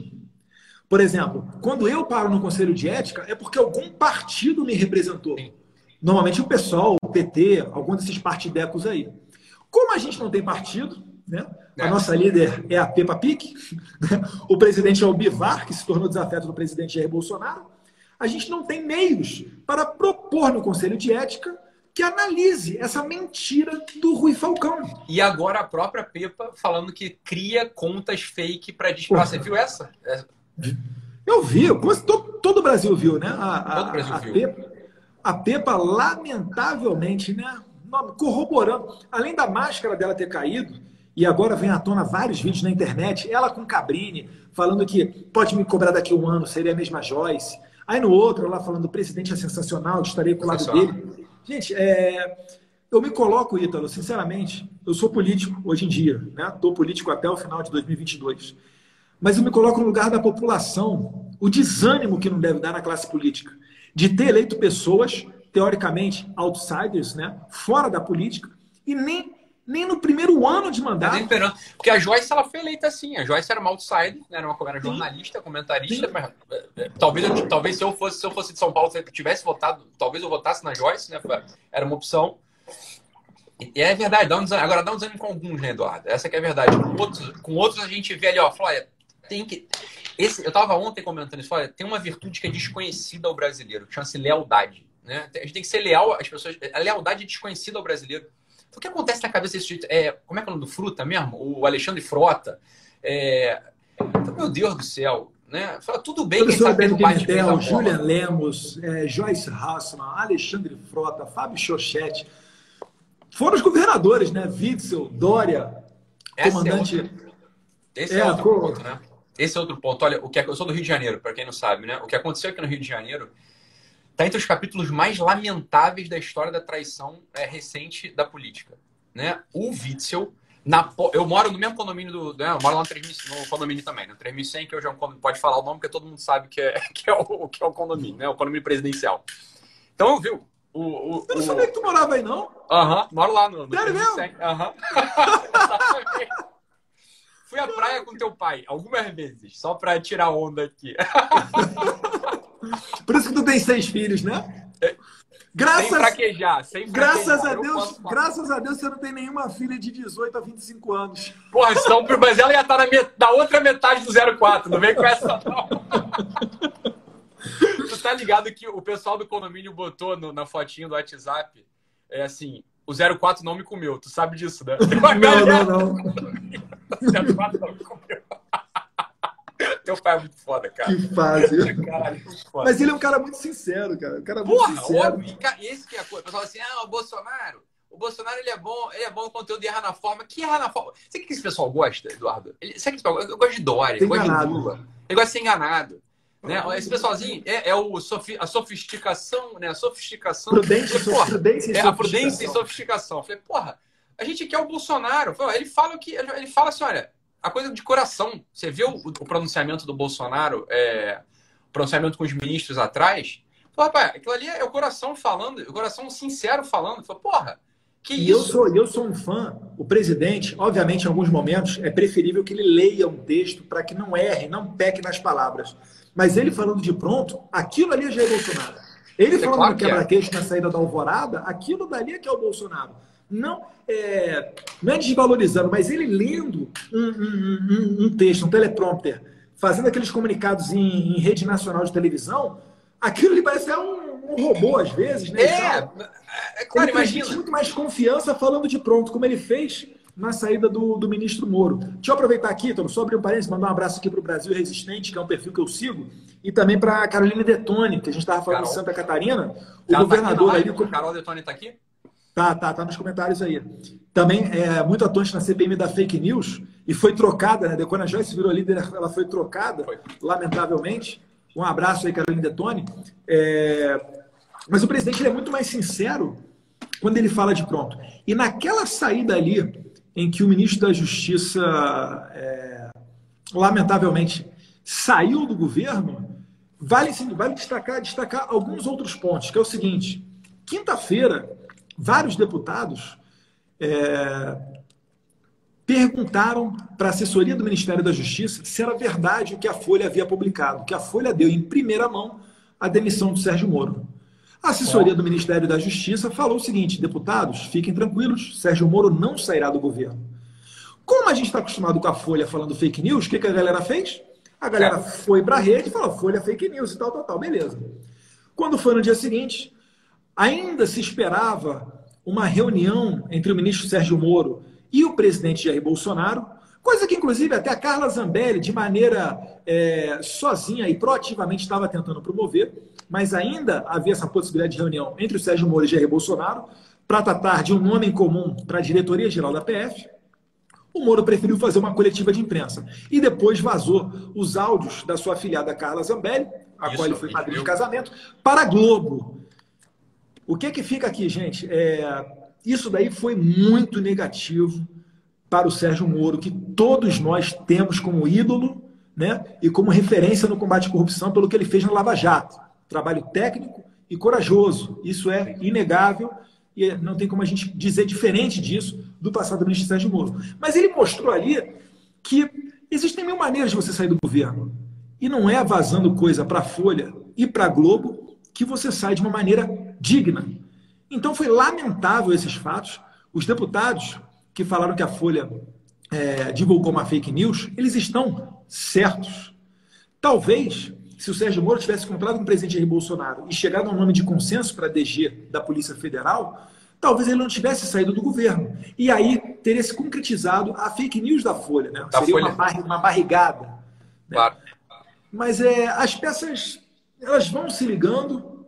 Por exemplo, quando eu paro no Conselho de Ética, é porque algum partido me representou. Normalmente o PSOL, o PT, algum desses partidecos aí. Como a gente não tem partido, né? A é. nossa líder é a Peppa Pig, né? o presidente é o Bivar, que se tornou desafeto do presidente Jair Bolsonaro. A gente não tem meios para propor no Conselho de Ética que analise essa mentira do Rui Falcão. E agora a própria Pepa falando que cria contas fake para disparar. Você viu essa? Eu vi, todo, todo o Brasil viu, né? A, todo o Brasil a, viu. A Pepa, lamentavelmente, né? Corroborando, além da máscara dela ter caído, e agora vem à tona vários vídeos na internet, ela com Cabrini, falando que pode me cobrar daqui a um ano, seria a mesma Joyce. Aí no outro, ela falando, o presidente é sensacional, estarei com o lado dele. Gente, é, eu me coloco, Ítalo, sinceramente, eu sou político hoje em dia, né? Estou político até o final de 2022. Mas eu me coloco no lugar da população, o desânimo que não deve dar na classe política, de ter eleito pessoas, teoricamente, outsiders, né? Fora da política, e nem nem no primeiro ano de mandato. Porque a Joyce ela foi eleita assim. A Joyce era uma outsider, né? era uma era jornalista, comentarista. Mas, é, é, talvez, talvez se eu fosse se eu fosse de São Paulo, se eu tivesse votado, talvez eu votasse na Joyce, né? Era uma opção. E é verdade, dá um desânimo. agora dá um desânimo com alguns, né, Eduardo? Essa que é a verdade. Com outros, com outros a gente vê ali, ó, Flória, tem que. Esse, eu estava ontem comentando isso, olha, tem uma virtude que é desconhecida ao brasileiro, chama-se lealdade. Né? A gente tem que ser leal às pessoas. A lealdade é desconhecida ao brasileiro. O que acontece na cabeça desse é, como é que é o nome do Fruta mesmo? O Alexandre Frota. É, meu Deus do céu. Né? Fala, tudo bem quem sabe o Pimentel, Julian Lemos, é, Joyce Hassman, Alexandre Frota, Fábio Chochete. Foram os governadores, né? Witzel, Dória, Essa é comandante. É outro... Esse é, é outro ponto, né? Esse é outro ponto. Olha, o que é... eu sou do Rio de Janeiro, para quem não sabe, né? O que aconteceu aqui no Rio de Janeiro está entre os capítulos mais lamentáveis da história da traição é, recente da política. Né? O Witzel, na, eu moro no mesmo condomínio do. Né? Eu moro lá no, 3000, no condomínio também, no 3100, que hoje é um condomínio, pode falar o nome, porque todo mundo sabe que é, que é, o, que é o condomínio, né? O condomínio presidencial. Então, viu? O, o, eu não sabia que tu morava aí, não? Aham, moro lá no. no Sério mesmo? Aham. Fui à praia com teu pai algumas vezes, só para tirar onda aqui. Por isso que tu tem seis filhos, né? Graças, sem fraquejar, sem fraquejar. Graças a Deus, graças a Deus você não tem nenhuma filha de 18 a 25 anos. Porra, senão, mas ela ia estar na, met... na outra metade do 04, não vem com essa não. tu tá ligado que o pessoal do condomínio botou no, na fotinho do WhatsApp, é assim, o 04 não me comeu, tu sabe disso, né? Não, não, não. o 04 não me comeu. Teu pai é muito foda, cara. Que fase. Caralho, foda. Mas ele é um cara muito sincero, cara. Um cara muito Porra, sincero. Óbvio. E esse que é a coisa. O pessoal assim, ah, o Bolsonaro. O Bolsonaro ele é bom, ele é bom no conteúdo de errar na forma. Que errar na forma? Sabe o que esse pessoal gosta, Eduardo? Ele, sabe que esse pessoal, eu gosto de Dória, eu gosto de Lula. Ele gosta de ser enganado. Né? Esse pessoalzinho é, é o sofi, a sofisticação, né? A sofisticação. Prudência, porra, prudência e é a prudência e sofisticação. Eu falei, porra, a gente quer o Bolsonaro. Ele fala que ele fala assim, olha, a coisa de coração. Você viu o, o pronunciamento do Bolsonaro, é, o pronunciamento com os ministros atrás? Pô, rapaz, aquilo ali é o coração falando, o coração sincero falando. Falei, porra, que e isso? Eu sou, eu sou um fã. O presidente, obviamente, em alguns momentos, é preferível que ele leia um texto para que não erre, não peque nas palavras. Mas ele falando de pronto, aquilo ali é Jair Bolsonaro. Ele é falando claro no quebra-queixo é. na saída da alvorada, aquilo dali é que é o Bolsonaro não é, não é desvalorizando, mas ele lendo um, um, um, um texto, um teleprompter, fazendo aqueles comunicados em, em, rede nacional de televisão, aquilo lhe parece um, um robô às vezes, né? É, é claro, ele imagina. muito mais confiança falando de pronto, como ele fez na saída do, do ministro Moro. Deixa eu aproveitar aqui, Tom, só abrir um parênteses, mandar um abraço aqui para o Brasil Resistente, que é um perfil que eu sigo, e também para a Carolina Detone, que a gente estava falando Carol. em Santa Catarina. O Ela governador tá aqui aí. Carol Detone está aqui? Tá, tá, tá nos comentários aí. Também é muito atuante na CPM da fake news e foi trocada, né? Quando a Joyce virou líder, ela foi trocada, foi. lamentavelmente. Um abraço aí, Carolina Detone. É... Mas o presidente é muito mais sincero quando ele fala de pronto. E naquela saída ali, em que o ministro da Justiça, é... lamentavelmente, saiu do governo, vale, vale destacar, destacar alguns outros pontos, que é o seguinte: quinta-feira, vários deputados é, perguntaram para a assessoria do Ministério da Justiça se era verdade o que a Folha havia publicado, que a Folha deu em primeira mão a demissão do Sérgio Moro. A assessoria do Ministério da Justiça falou o seguinte: deputados, fiquem tranquilos, Sérgio Moro não sairá do governo. Como a gente está acostumado com a Folha falando fake news, o que, que a galera fez? A galera foi para a rede e falou: Folha fake news e tal, tal, tal, beleza. Quando foi no dia seguinte, ainda se esperava uma reunião entre o ministro Sérgio Moro e o presidente Jair Bolsonaro, coisa que, inclusive, até a Carla Zambelli, de maneira é, sozinha e proativamente, estava tentando promover, mas ainda havia essa possibilidade de reunião entre o Sérgio Moro e Jair Bolsonaro para tratar de um nome em comum para a diretoria-geral da PF. O Moro preferiu fazer uma coletiva de imprensa e depois vazou os áudios da sua afilhada Carla Zambelli, a Isso, qual ele foi padrinho de casamento, para a Globo. O que que fica aqui, gente? É, isso daí foi muito negativo para o Sérgio Moro, que todos nós temos como ídolo né, e como referência no combate à corrupção pelo que ele fez na Lava Jato. Trabalho técnico e corajoso. Isso é inegável e não tem como a gente dizer diferente disso do passado do ministro Sérgio Moro. Mas ele mostrou ali que existem mil maneiras de você sair do governo. E não é vazando coisa para a Folha e para a Globo que você sai de uma maneira digna. Então foi lamentável esses fatos. Os deputados que falaram que a Folha é, divulgou uma fake news, eles estão certos. Talvez, se o Sérgio Moro tivesse comprado com o presidente Jair Bolsonaro e chegado a um nome de consenso para a DG da Polícia Federal, talvez ele não tivesse saído do governo. E aí teria se concretizado a fake news da Folha, né? Da Seria Folha. Uma barrigada. Né? Claro. Mas é, as peças elas vão se ligando.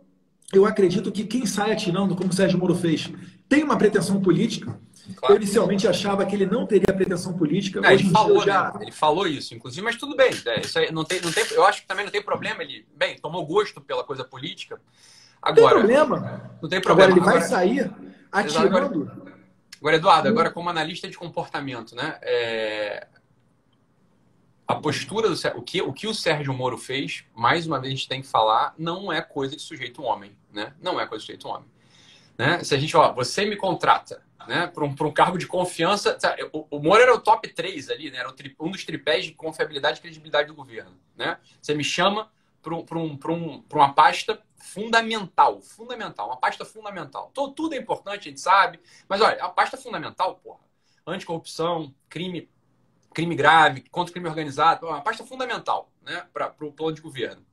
Eu acredito que quem sai atirando, como o Sérgio Moro fez, tem uma pretensão política. Claro. Eu inicialmente achava que ele não teria pretensão política. Ele, falou, já... né? ele falou isso, inclusive, mas tudo bem. É, isso não tem, não tem, eu acho que também não tem problema. Ele, bem, tomou gosto pela coisa política. Agora, não tem problema. Não tem problema. Agora ele vai sair atirando. Agora, agora, Eduardo, agora como analista de comportamento, né? É... A postura do o que, o que o Sérgio Moro fez, mais uma vez a gente tem que falar, não é coisa de sujeito homem, né? Não é coisa de sujeito homem. Né? Se a gente, ó, você me contrata né, para um, um cargo de confiança. O, o Moro era o top 3 ali, né? Era tri, um dos tripés de confiabilidade e credibilidade do governo. Né? Você me chama para um, um, um, uma pasta fundamental, fundamental, uma pasta fundamental. Todo, tudo é importante, a gente sabe, mas olha, a pasta fundamental, porra, anticorrupção, crime, crime grave, contra o crime organizado, uma pasta fundamental né, para o plano de governo.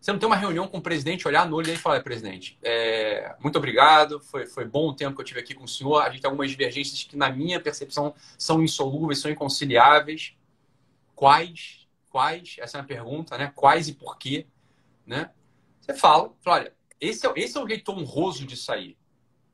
Você não tem uma reunião com o presidente, olhar no olho e falar, presidente, é, muito obrigado, foi, foi bom o tempo que eu tive aqui com o senhor. A gente tem algumas divergências que, na minha percepção, são insolúveis, são inconciliáveis. Quais? Quais? Essa é uma pergunta, né? Quais e por quê? Né? Você fala, fala olha, esse é, esse é o jeito honroso de sair.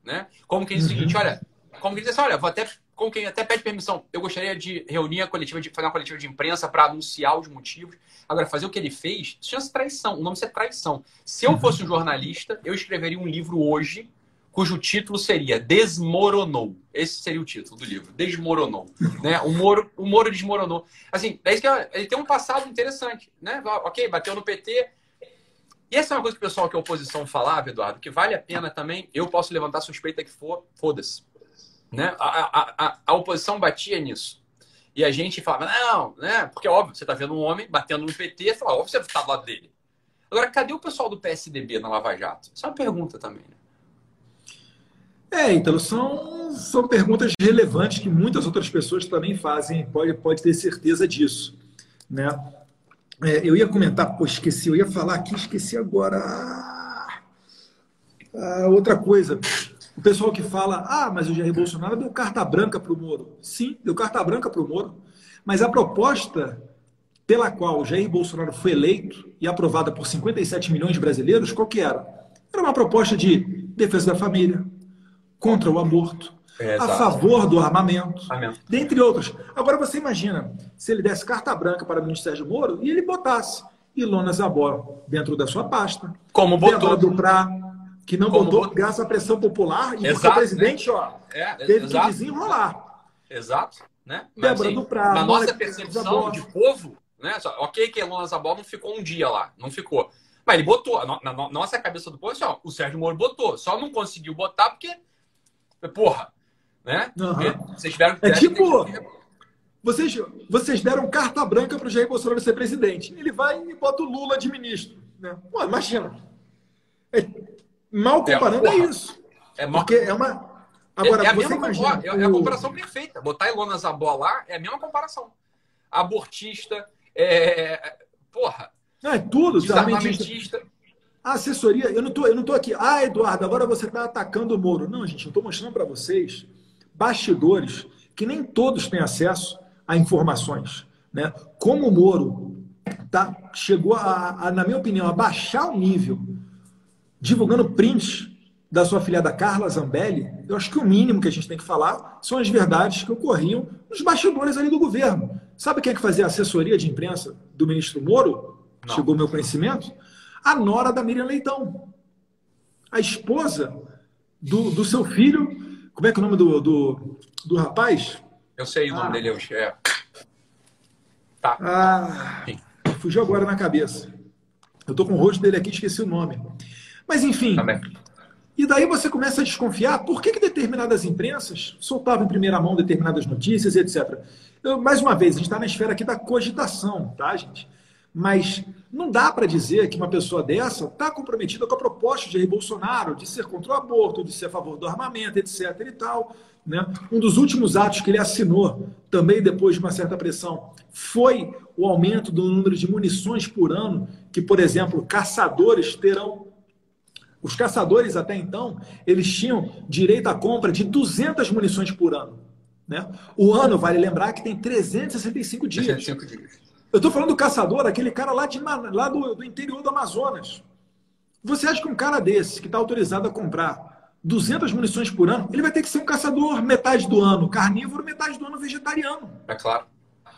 Né? Como que diz uhum. o seguinte, olha, como que diz assim, olha, vou até com quem até pede permissão. Eu gostaria de reunir a coletiva, de fazer uma coletiva de imprensa para anunciar os motivos. Agora, fazer o que ele fez, chance traição. O nome é traição. Se eu fosse um jornalista, eu escreveria um livro hoje cujo título seria Desmoronou. Esse seria o título do livro, Desmoronou. né? O Moro, o Moro desmoronou. Assim, é isso que ele tem um passado interessante, né? Ok, bateu no PT. E essa é uma coisa que o pessoal que é oposição falava, Eduardo, que vale a pena também. Eu posso levantar suspeita que for, foda-se. Né? A, a, a, oposição batia nisso. E a gente falava, não, né? Porque, óbvio, você está vendo um homem batendo no PT, fala, óbvio, você está do lado dele. Agora, cadê o pessoal do PSDB na Lava Jato? Isso é uma pergunta também, né? É, então, são, são perguntas relevantes que muitas outras pessoas também fazem, pode, pode ter certeza disso. Né? É, eu ia comentar, pô, esqueci, eu ia falar aqui, esqueci agora. Ah, outra coisa. O pessoal que fala, ah, mas o Jair Bolsonaro deu carta branca para o Moro. Sim, deu carta branca para o Moro. Mas a proposta pela qual o Jair Bolsonaro foi eleito e aprovada por 57 milhões de brasileiros, qual que era? Era uma proposta de defesa da família, contra o aborto, é, a favor do armamento, dentre outros. Agora você imagina, se ele desse carta branca para o ministro Sérgio Moro e ele botasse Ilona Zabó dentro da sua pasta, como botou que não Como botou graças à pressão popular e exato, porque o presidente, né? ó, é, teve exato, que desenrolar. Exato, né? Mas, assim, pra, na nossa percepção de povo, Né? Só, ok que Elon Zabal não ficou um dia lá, não ficou. Mas ele botou, na, na nossa cabeça do povo, assim, ó, o Sérgio Moro botou. Só não conseguiu botar porque, porra, né? Uhum. Vocês tiveram É tipo, vocês, vocês deram carta branca para o Jair Bolsonaro ser presidente. Ele vai e bota o Lula de ministro. Né? Pô, imagina. É, mal comparando, é, é isso. É mal... Porque é uma. Agora, é, é a mesma imagina, é, a comparação perfeita. Botar Ilona Zabó lá é a mesma comparação. Abortista, é... porra. Não, é tudo. Desarmamentista. A assessoria, eu não tô, eu não tô aqui. Ah, Eduardo, agora você está atacando o Moro. Não, gente, eu estou mostrando para vocês bastidores que nem todos têm acesso a informações. Né? Como o Moro tá, chegou, a, a, na minha opinião, a baixar o nível, divulgando prints da sua filhada Carla Zambelli, eu acho que o mínimo que a gente tem que falar são as verdades que ocorriam nos bastidores ali do governo. Sabe quem é que fazia a assessoria de imprensa do ministro Moro? Não. Chegou ao meu conhecimento? A nora da Miriam Leitão. A esposa do, do seu filho. Como é que é o nome do, do, do rapaz? Eu sei o nome ah. dele, é. Tá. Ah, fugiu agora na cabeça. Eu tô com o rosto dele aqui, esqueci o nome. Mas enfim, Também. E daí você começa a desconfiar por que, que determinadas imprensas soltavam em primeira mão determinadas notícias, etc. Eu, mais uma vez, a gente está na esfera aqui da cogitação, tá, gente? Mas não dá para dizer que uma pessoa dessa está comprometida com a proposta de Jair Bolsonaro de ser contra o aborto, de ser a favor do armamento, etc. e tal. Né? Um dos últimos atos que ele assinou, também depois de uma certa pressão, foi o aumento do número de munições por ano, que, por exemplo, caçadores terão os caçadores, até então, eles tinham direito à compra de 200 munições por ano. Né? O ano, vale lembrar, que tem 365 dias. 365 dias. Eu estou falando do caçador, aquele cara lá, de, lá do, do interior do Amazonas. Você acha que um cara desse, que está autorizado a comprar 200 munições por ano, ele vai ter que ser um caçador metade do ano carnívoro, metade do ano vegetariano. É claro.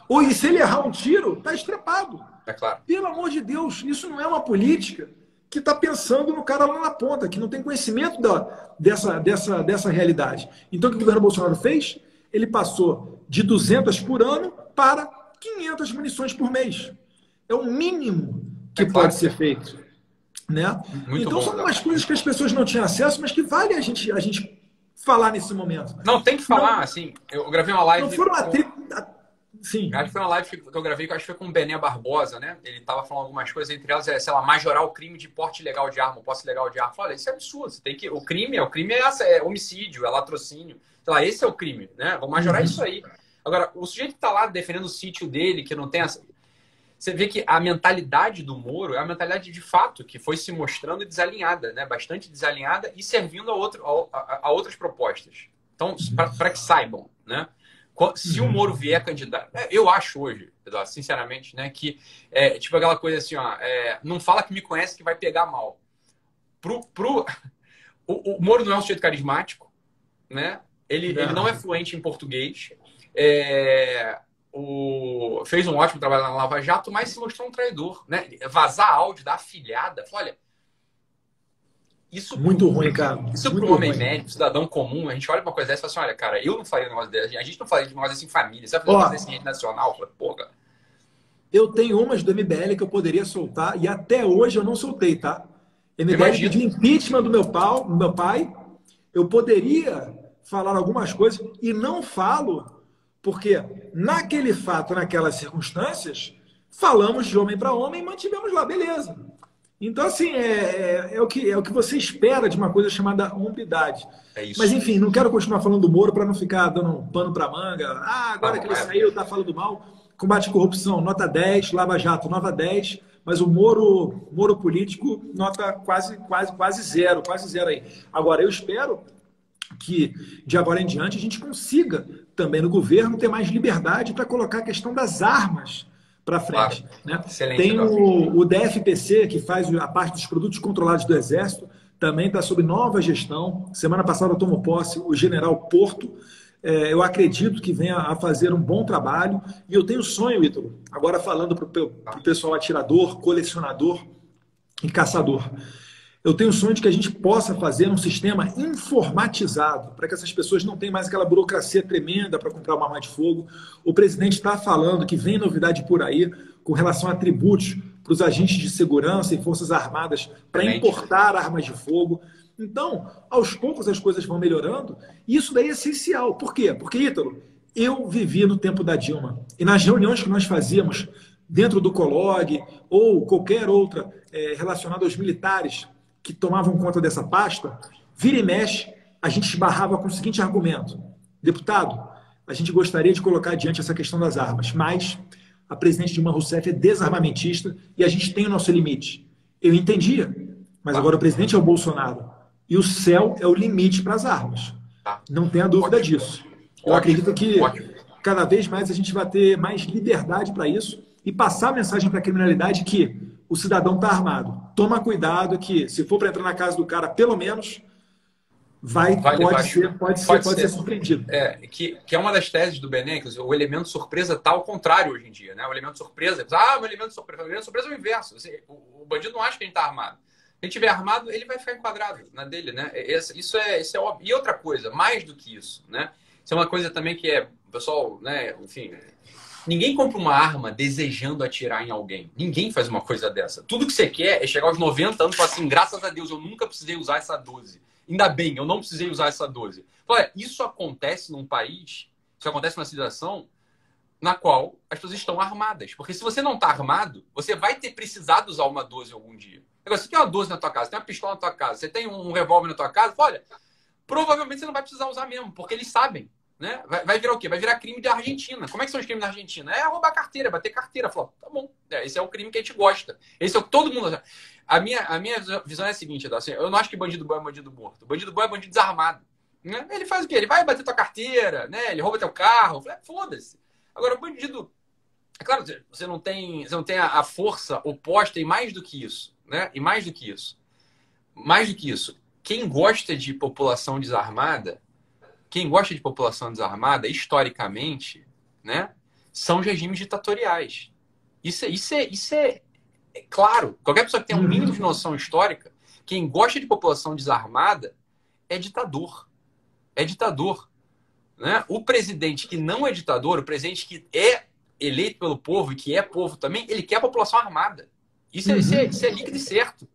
Ou e se ele errar um tiro, está estrepado. É claro. Pelo amor de Deus, isso não é uma política que está pensando no cara lá na ponta, que não tem conhecimento da, dessa, dessa, dessa realidade. Então, o que o governo Bolsonaro fez? Ele passou de 200 por ano para 500 munições por mês. É o mínimo que é pode ser feito. Né? Muito então, bom, são umas coisas que as pessoas não tinham acesso, mas que vale a gente, a gente falar nesse momento. Não, tem que falar, não, assim. Eu gravei uma live. Não foram. Sim. Acho que foi uma live que eu gravei, que acho que foi com o Bené Barbosa, né? Ele tava falando algumas coisas, entre elas, é, sei lá, majorar o crime de porte ilegal de arma, posse ilegal de arma. Olha, isso é absurdo. Você tem que. O crime, o crime é, é homicídio, é latrocínio. Sei lá, esse é o crime, né? Vamos majorar uhum. isso aí. Agora, o sujeito que tá lá defendendo o sítio dele, que não tem essa. Você vê que a mentalidade do Moro é a mentalidade de fato que foi se mostrando desalinhada, né? Bastante desalinhada e servindo a, outro, a, a, a outras propostas. Então, para que saibam, né? Se o uhum. Moro vier candidato, é, eu acho hoje, sinceramente, né, que é tipo aquela coisa assim, ó, é, não fala que me conhece que vai pegar mal. Pro, pro, o, o Moro não é um sujeito carismático, né? Ele não, ele não é fluente em português. É, o, fez um ótimo trabalho na Lava Jato, mas se mostrou um traidor, né? Vazar áudio da afilhada, olha, isso muito ruim, cara. Isso para um homem ruim. médio, cidadão comum, a gente olha uma coisa dessa e fala assim: olha, cara, eu não faria um negócio desse, a gente não faria um negócio desse em família, você vai fazer um negócio desse em rede nacional? Falo, Pô, cara. Eu tenho umas do MBL que eu poderia soltar e até hoje eu não soltei, tá? MBL pediu impeachment do meu, pau, do meu pai. Eu poderia falar algumas coisas e não falo, porque naquele fato, naquelas circunstâncias, falamos de homem para homem e mantivemos lá, beleza. Então, assim, é, é, é, o que, é o que você espera de uma coisa chamada hombridade. É isso. Mas, enfim, não quero continuar falando do Moro para não ficar dando um pano para manga. Ah, agora não, que ele é. saiu, está falando mal. Combate à corrupção, nota 10. Lava Jato, nota 10. Mas o Moro, Moro político, nota quase, quase, quase zero. Quase zero aí. Agora, eu espero que, de agora em diante, a gente consiga também no governo ter mais liberdade para colocar a questão das armas para frente. Claro. Né? Tem o, o, DFPC, que faz a parte dos produtos controlados do Exército, também está sob nova gestão. Semana passada tomou posse o general Porto. É, eu acredito que venha a fazer um bom trabalho. E eu tenho sonho, Ítalo, agora falando para o pessoal atirador, colecionador e caçador. Eu tenho o sonho de que a gente possa fazer um sistema informatizado, para que essas pessoas não tenham mais aquela burocracia tremenda para comprar uma arma de fogo. O presidente está falando que vem novidade por aí, com relação a tributos para os agentes de segurança e forças armadas para importar armas de fogo. Então, aos poucos as coisas vão melhorando. E isso daí é essencial. Por quê? Porque, Ítalo, eu vivi no tempo da Dilma. E nas reuniões que nós fazíamos dentro do Colog ou qualquer outra é, relacionada aos militares que tomavam conta dessa pasta, vira e mexe, a gente esbarrava com o seguinte argumento: deputado, a gente gostaria de colocar adiante essa questão das armas, mas a presidente Dilma Rousseff é desarmamentista e a gente tem o nosso limite. Eu entendia, mas agora o presidente é o Bolsonaro e o céu é o limite para as armas. Tá. Não tenha dúvida Ótimo. disso. Eu Ótimo. acredito que Ótimo. cada vez mais a gente vai ter mais liberdade para isso e passar a mensagem para a criminalidade que o cidadão está armado. Toma cuidado que, se for para entrar na casa do cara, pelo menos vai, vale pode, ser, pode, ser, pode, pode ser, ser surpreendido. É, que, que é uma das teses do Benem, que o elemento surpresa está ao contrário hoje em dia. Né? O elemento surpresa, ah, o elemento surpresa, o elemento surpresa é o inverso. O, o bandido não acha que ele está armado. Se ele estiver armado, ele vai ficar enquadrado na dele, né? Isso é, isso é óbvio. E outra coisa, mais do que isso, né? Isso é uma coisa também que é, pessoal, né? Enfim, Ninguém compra uma arma desejando atirar em alguém. Ninguém faz uma coisa dessa. Tudo que você quer é chegar aos 90 anos e falar assim: graças a Deus, eu nunca precisei usar essa 12. Ainda bem, eu não precisei usar essa 12. Olha, isso acontece num país, isso acontece numa situação na qual as pessoas estão armadas. Porque se você não está armado, você vai ter precisado usar uma 12 algum dia. Agora, você tem uma 12 na tua casa, tem uma pistola na tua casa, você tem um revólver na tua casa, olha, provavelmente você não vai precisar usar mesmo, porque eles sabem. Né? Vai, vai, virar o quê? Vai virar crime da Argentina. Como é que são os crimes da Argentina? É roubar carteira, bater carteira. Falou, tá bom, é, esse é o crime que a gente gosta. Esse é o todo mundo. A minha, a minha visão é a seguinte, assim, eu não acho que bandido bom é bandido morto. Bandido bom é bandido desarmado. Né? Ele faz o quê? Ele vai bater tua carteira, né? Ele rouba teu carro. É, foda-se. Agora, o bandido. É claro, você não tem, você não tem a, a força oposta e mais do que isso. Né? E mais do que isso. Mais do que isso. Quem gosta de população desarmada quem gosta de população desarmada, historicamente, né, são regimes ditatoriais. Isso, é, isso, é, isso é, é claro. Qualquer pessoa que tenha um uhum. mínimo de noção histórica, quem gosta de população desarmada é ditador. É ditador. Né? O presidente que não é ditador, o presidente que é eleito pelo povo e que é povo também, ele quer a população armada. Isso é, uhum. isso é, isso é líquido e certo.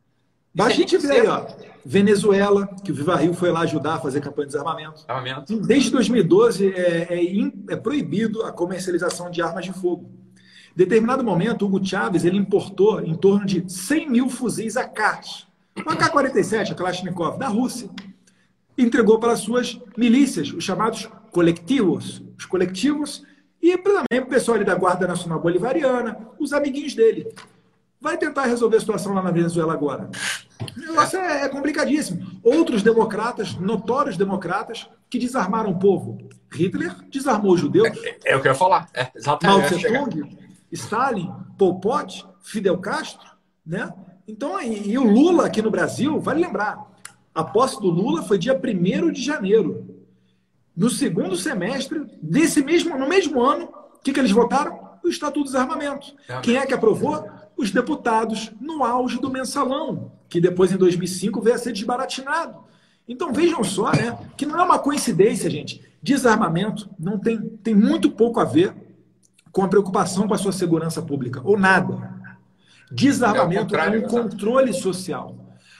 Mas a gente vê aí, ó, Venezuela, que o Viva Rio foi lá ajudar a fazer campanha de desarmamento. Desarmamento. Desde 2012 é, é, é, proibido a comercialização de armas de fogo. Em determinado momento, Hugo Chávez ele importou em torno de 100 mil fuzis AK, um AK-47, a Kalashnikov, da Rússia. Entregou para suas milícias, os chamados coletivos. Os coletivos e também o pessoal ali da Guarda Nacional Bolivariana, os amiguinhos dele. Vai tentar resolver a situação lá na Venezuela agora. O negócio é, é complicadíssimo. Outros democratas, notórios democratas, que desarmaram o povo. Hitler desarmou os judeus. É, é, é o que eu ia falar. É, exatamente. Mao Tse-tung, Stalin, Pol Pot, Fidel Castro, né? Então, e, e, o Lula aqui no Brasil, vale lembrar, a posse do Lula foi dia 1 de janeiro. No segundo semestre desse mesmo, no mesmo ano, o que, que eles votaram? O Estatuto do Desarmamento. Quem é que aprovou? Os deputados no auge do mensalão, que depois em 2005 veio a ser desbaratinado. Então vejam só, né, que não é uma coincidência, gente. Desarmamento não tem, tem muito pouco a ver com a preocupação com a sua segurança pública, ou nada. Desarmamento é, é um controle social.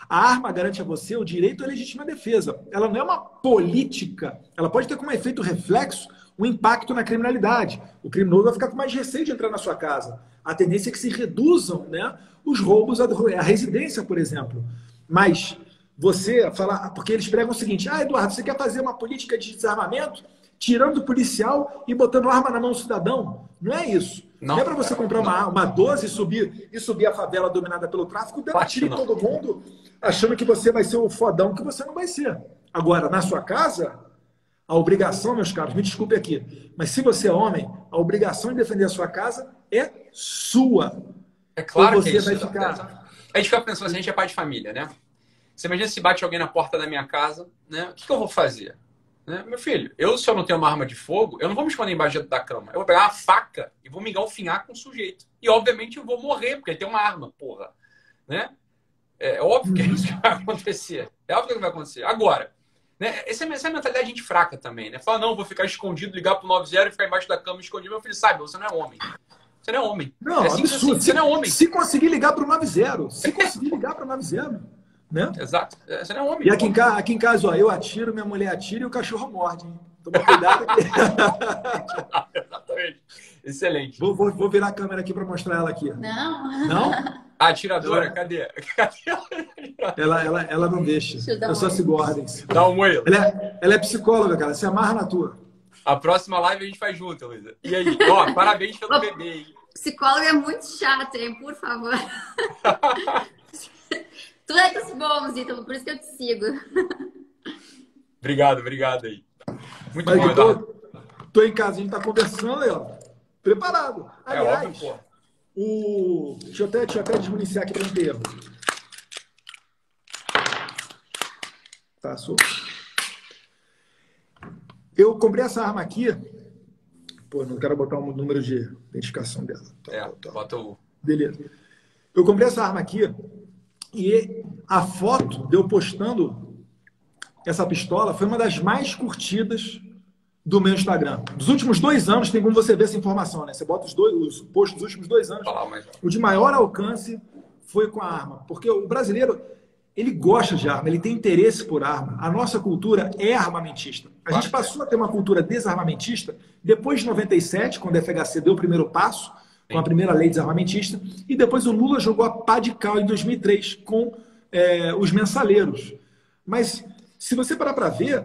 A arma garante a você o direito à legítima defesa. Ela não é uma política. Ela pode ter como efeito reflexo o impacto na criminalidade. O criminoso vai ficar com mais receio de entrar na sua casa. A tendência é que se reduzam né, os roubos à residência, por exemplo. Mas você falar, porque eles pregam o seguinte: ah, Eduardo, você quer fazer uma política de desarmamento tirando o policial e botando arma na mão do cidadão? Não é isso. Não, não é para você comprar uma, uma 12 e subir, e subir a favela dominada pelo tráfico, dar tiro em todo mundo, achando que você vai ser o fodão que você não vai ser. Agora, na sua casa, a obrigação, meus caros, me desculpe aqui, mas se você é homem, a obrigação de defender a sua casa é sua. É claro você que é isso, vai ficar. A gente fica pensando assim, a gente é pai de família, né? Você imagina se bate alguém na porta da minha casa, né? O que, que eu vou fazer? Né? Meu filho, eu se eu não tenho uma arma de fogo, eu não vou me esconder embaixo da cama. Eu vou pegar uma faca e vou me engalfinhar com o sujeito. E obviamente eu vou morrer, porque ele tem uma arma, porra. Né? É óbvio que é isso que vai acontecer. É óbvio que vai acontecer. Agora, né? Essa, é, essa é a mentalidade de gente fraca também, né? Fala, não, vou ficar escondido, ligar pro 90 e ficar embaixo da cama escondido. Meu filho sabe, você não é homem. Você não é homem. Não, é absurdo. Assim. Você não é homem. Se conseguir ligar para o 90, se conseguir ligar para o 90, né? Exato. Você não é homem. E aqui em, casa, aqui em casa, ó, eu atiro, minha mulher atira e o cachorro morde. Hein? Toma cuidado aqui. Exatamente. Excelente. Vou, vou, vou, virar a câmera aqui para mostrar ela aqui. Não. Não? A atiradora, ela... cadê? cadê? Ela, ela, ela não deixa. deixa eu só se guardem. Dá um oi. Ela é, ela é psicóloga, cara. Se amarra na tua. A próxima live a gente faz junto, Luísa. E aí? Ó, parabéns pelo bebê, hein? Psicóloga é muito chato, hein? Por favor. tu é dos bons, então por isso que eu te sigo. Obrigado, obrigado aí. Muito Mas bom, tô, tô em casa, a gente tá conversando aí, ó. Preparado. Aliás, é óbvio, pô. O... Deixa, eu até, deixa eu até desmuniciar aqui para não ter erro. Tá, sou. Eu comprei essa arma aqui. Pô, não quero botar um número de identificação dela. Tá, é, tá. bota o. Beleza. Eu comprei essa arma aqui e a foto de eu postando essa pistola foi uma das mais curtidas do meu Instagram. Dos últimos dois anos tem como você ver essa informação, né? Você bota os dois, os posts dos últimos dois anos. Ah, mas... O de maior alcance foi com a arma, porque o brasileiro ele gosta de arma, ele tem interesse por arma. A nossa cultura é armamentista. A gente passou a ter uma cultura desarmamentista depois de 97, quando a FHC deu o primeiro passo com a primeira lei desarmamentista, e depois o Lula jogou a pá de cal em 2003 com é, os mensaleiros. Mas se você parar para ver,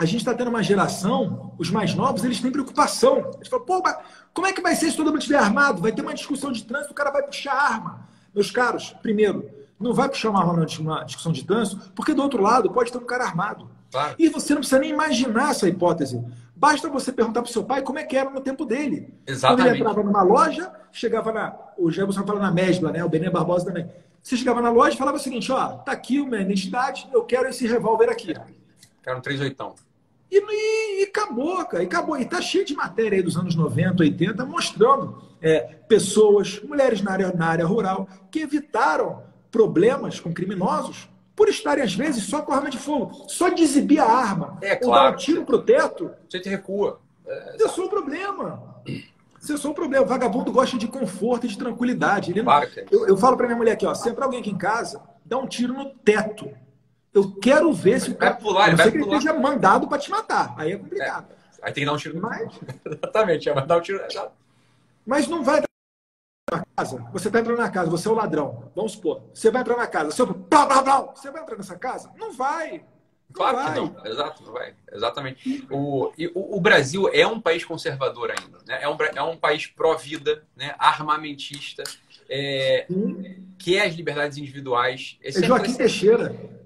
a gente está tendo uma geração, os mais novos, eles têm preocupação. Eles falam, pô, como é que vai ser se todo mundo estiver armado? Vai ter uma discussão de trânsito, o cara vai puxar arma. Meus caros, primeiro, não vai puxar uma arma numa discussão de trânsito, porque do outro lado pode ter um cara armado. Claro. E você não precisa nem imaginar essa hipótese. Basta você perguntar para o seu pai como é que era no tempo dele. Exatamente. Quando ele entrava numa loja, chegava na. O Jefferson fala na Mesbla, né? O Benê Barbosa também. Você chegava na loja e falava o seguinte: ó, tá aqui a minha identidade, eu quero esse revólver aqui. Quero um 38. E, e, e, acabou, cara. E acabou. E tá cheio de matéria aí dos anos 90, 80, mostrando é, pessoas, mulheres na área, na área rural, que evitaram problemas com criminosos por estarem, às vezes, só com arma de fogo. Só de exibir a arma. É, ou claro. dar um tiro pro teto. Você te recua. É, Isso é um problema. Isso é um problema. O vagabundo gosta de conforto e de tranquilidade. Ele não... É. eu, eu falo pra minha mulher aqui, ó, se entrar alguém aqui em casa, dá um tiro no teto. Eu quero ver se o Vai pular, ele vai que ele mandado para te matar. Aí é complicado. Aí tem que dar um tiro no Mas, Exatamente, é, mas dar um tiro. mas não vai na casa. Você está entrando na casa, você é o ladrão. Vamos supor. Você vai entrar na casa. Você, blá, blá, blá, você vai entrar nessa casa? Não vai. Não Claro vai. que não, exato, não vai. Exatamente. O, e o, o Brasil é um país conservador ainda, né? É um, é um país pró-vida, né? armamentista, é, quer as liberdades individuais. Esse É Joaquim Teixeira.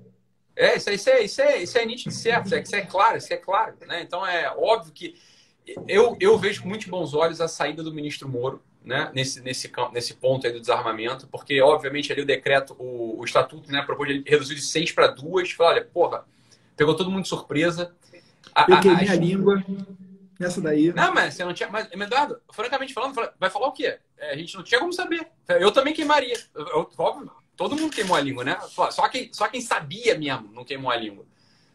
É, isso, isso, é, isso, é, isso é nítido certo, isso é, isso é claro, isso é claro. Né? Então é óbvio que eu, eu vejo com muitos bons olhos a saída do ministro Moro né? nesse, nesse, campo, nesse ponto aí do desarmamento, porque obviamente ali o decreto, o, o estatuto né, propôs ele reduzir de seis para duas, falou, olha, porra, pegou todo mundo de surpresa. A- Eu a- queimei as- a língua. Essa daí. Não, mas você não tinha. Mas, Eduardo, francamente falando, vai falar o quê? É, a gente não tinha como saber. Eu também queimaria. Eu- eu- óbvio, todo mundo queimou a língua, né? Só só quem, só quem sabia mesmo não queimou a língua.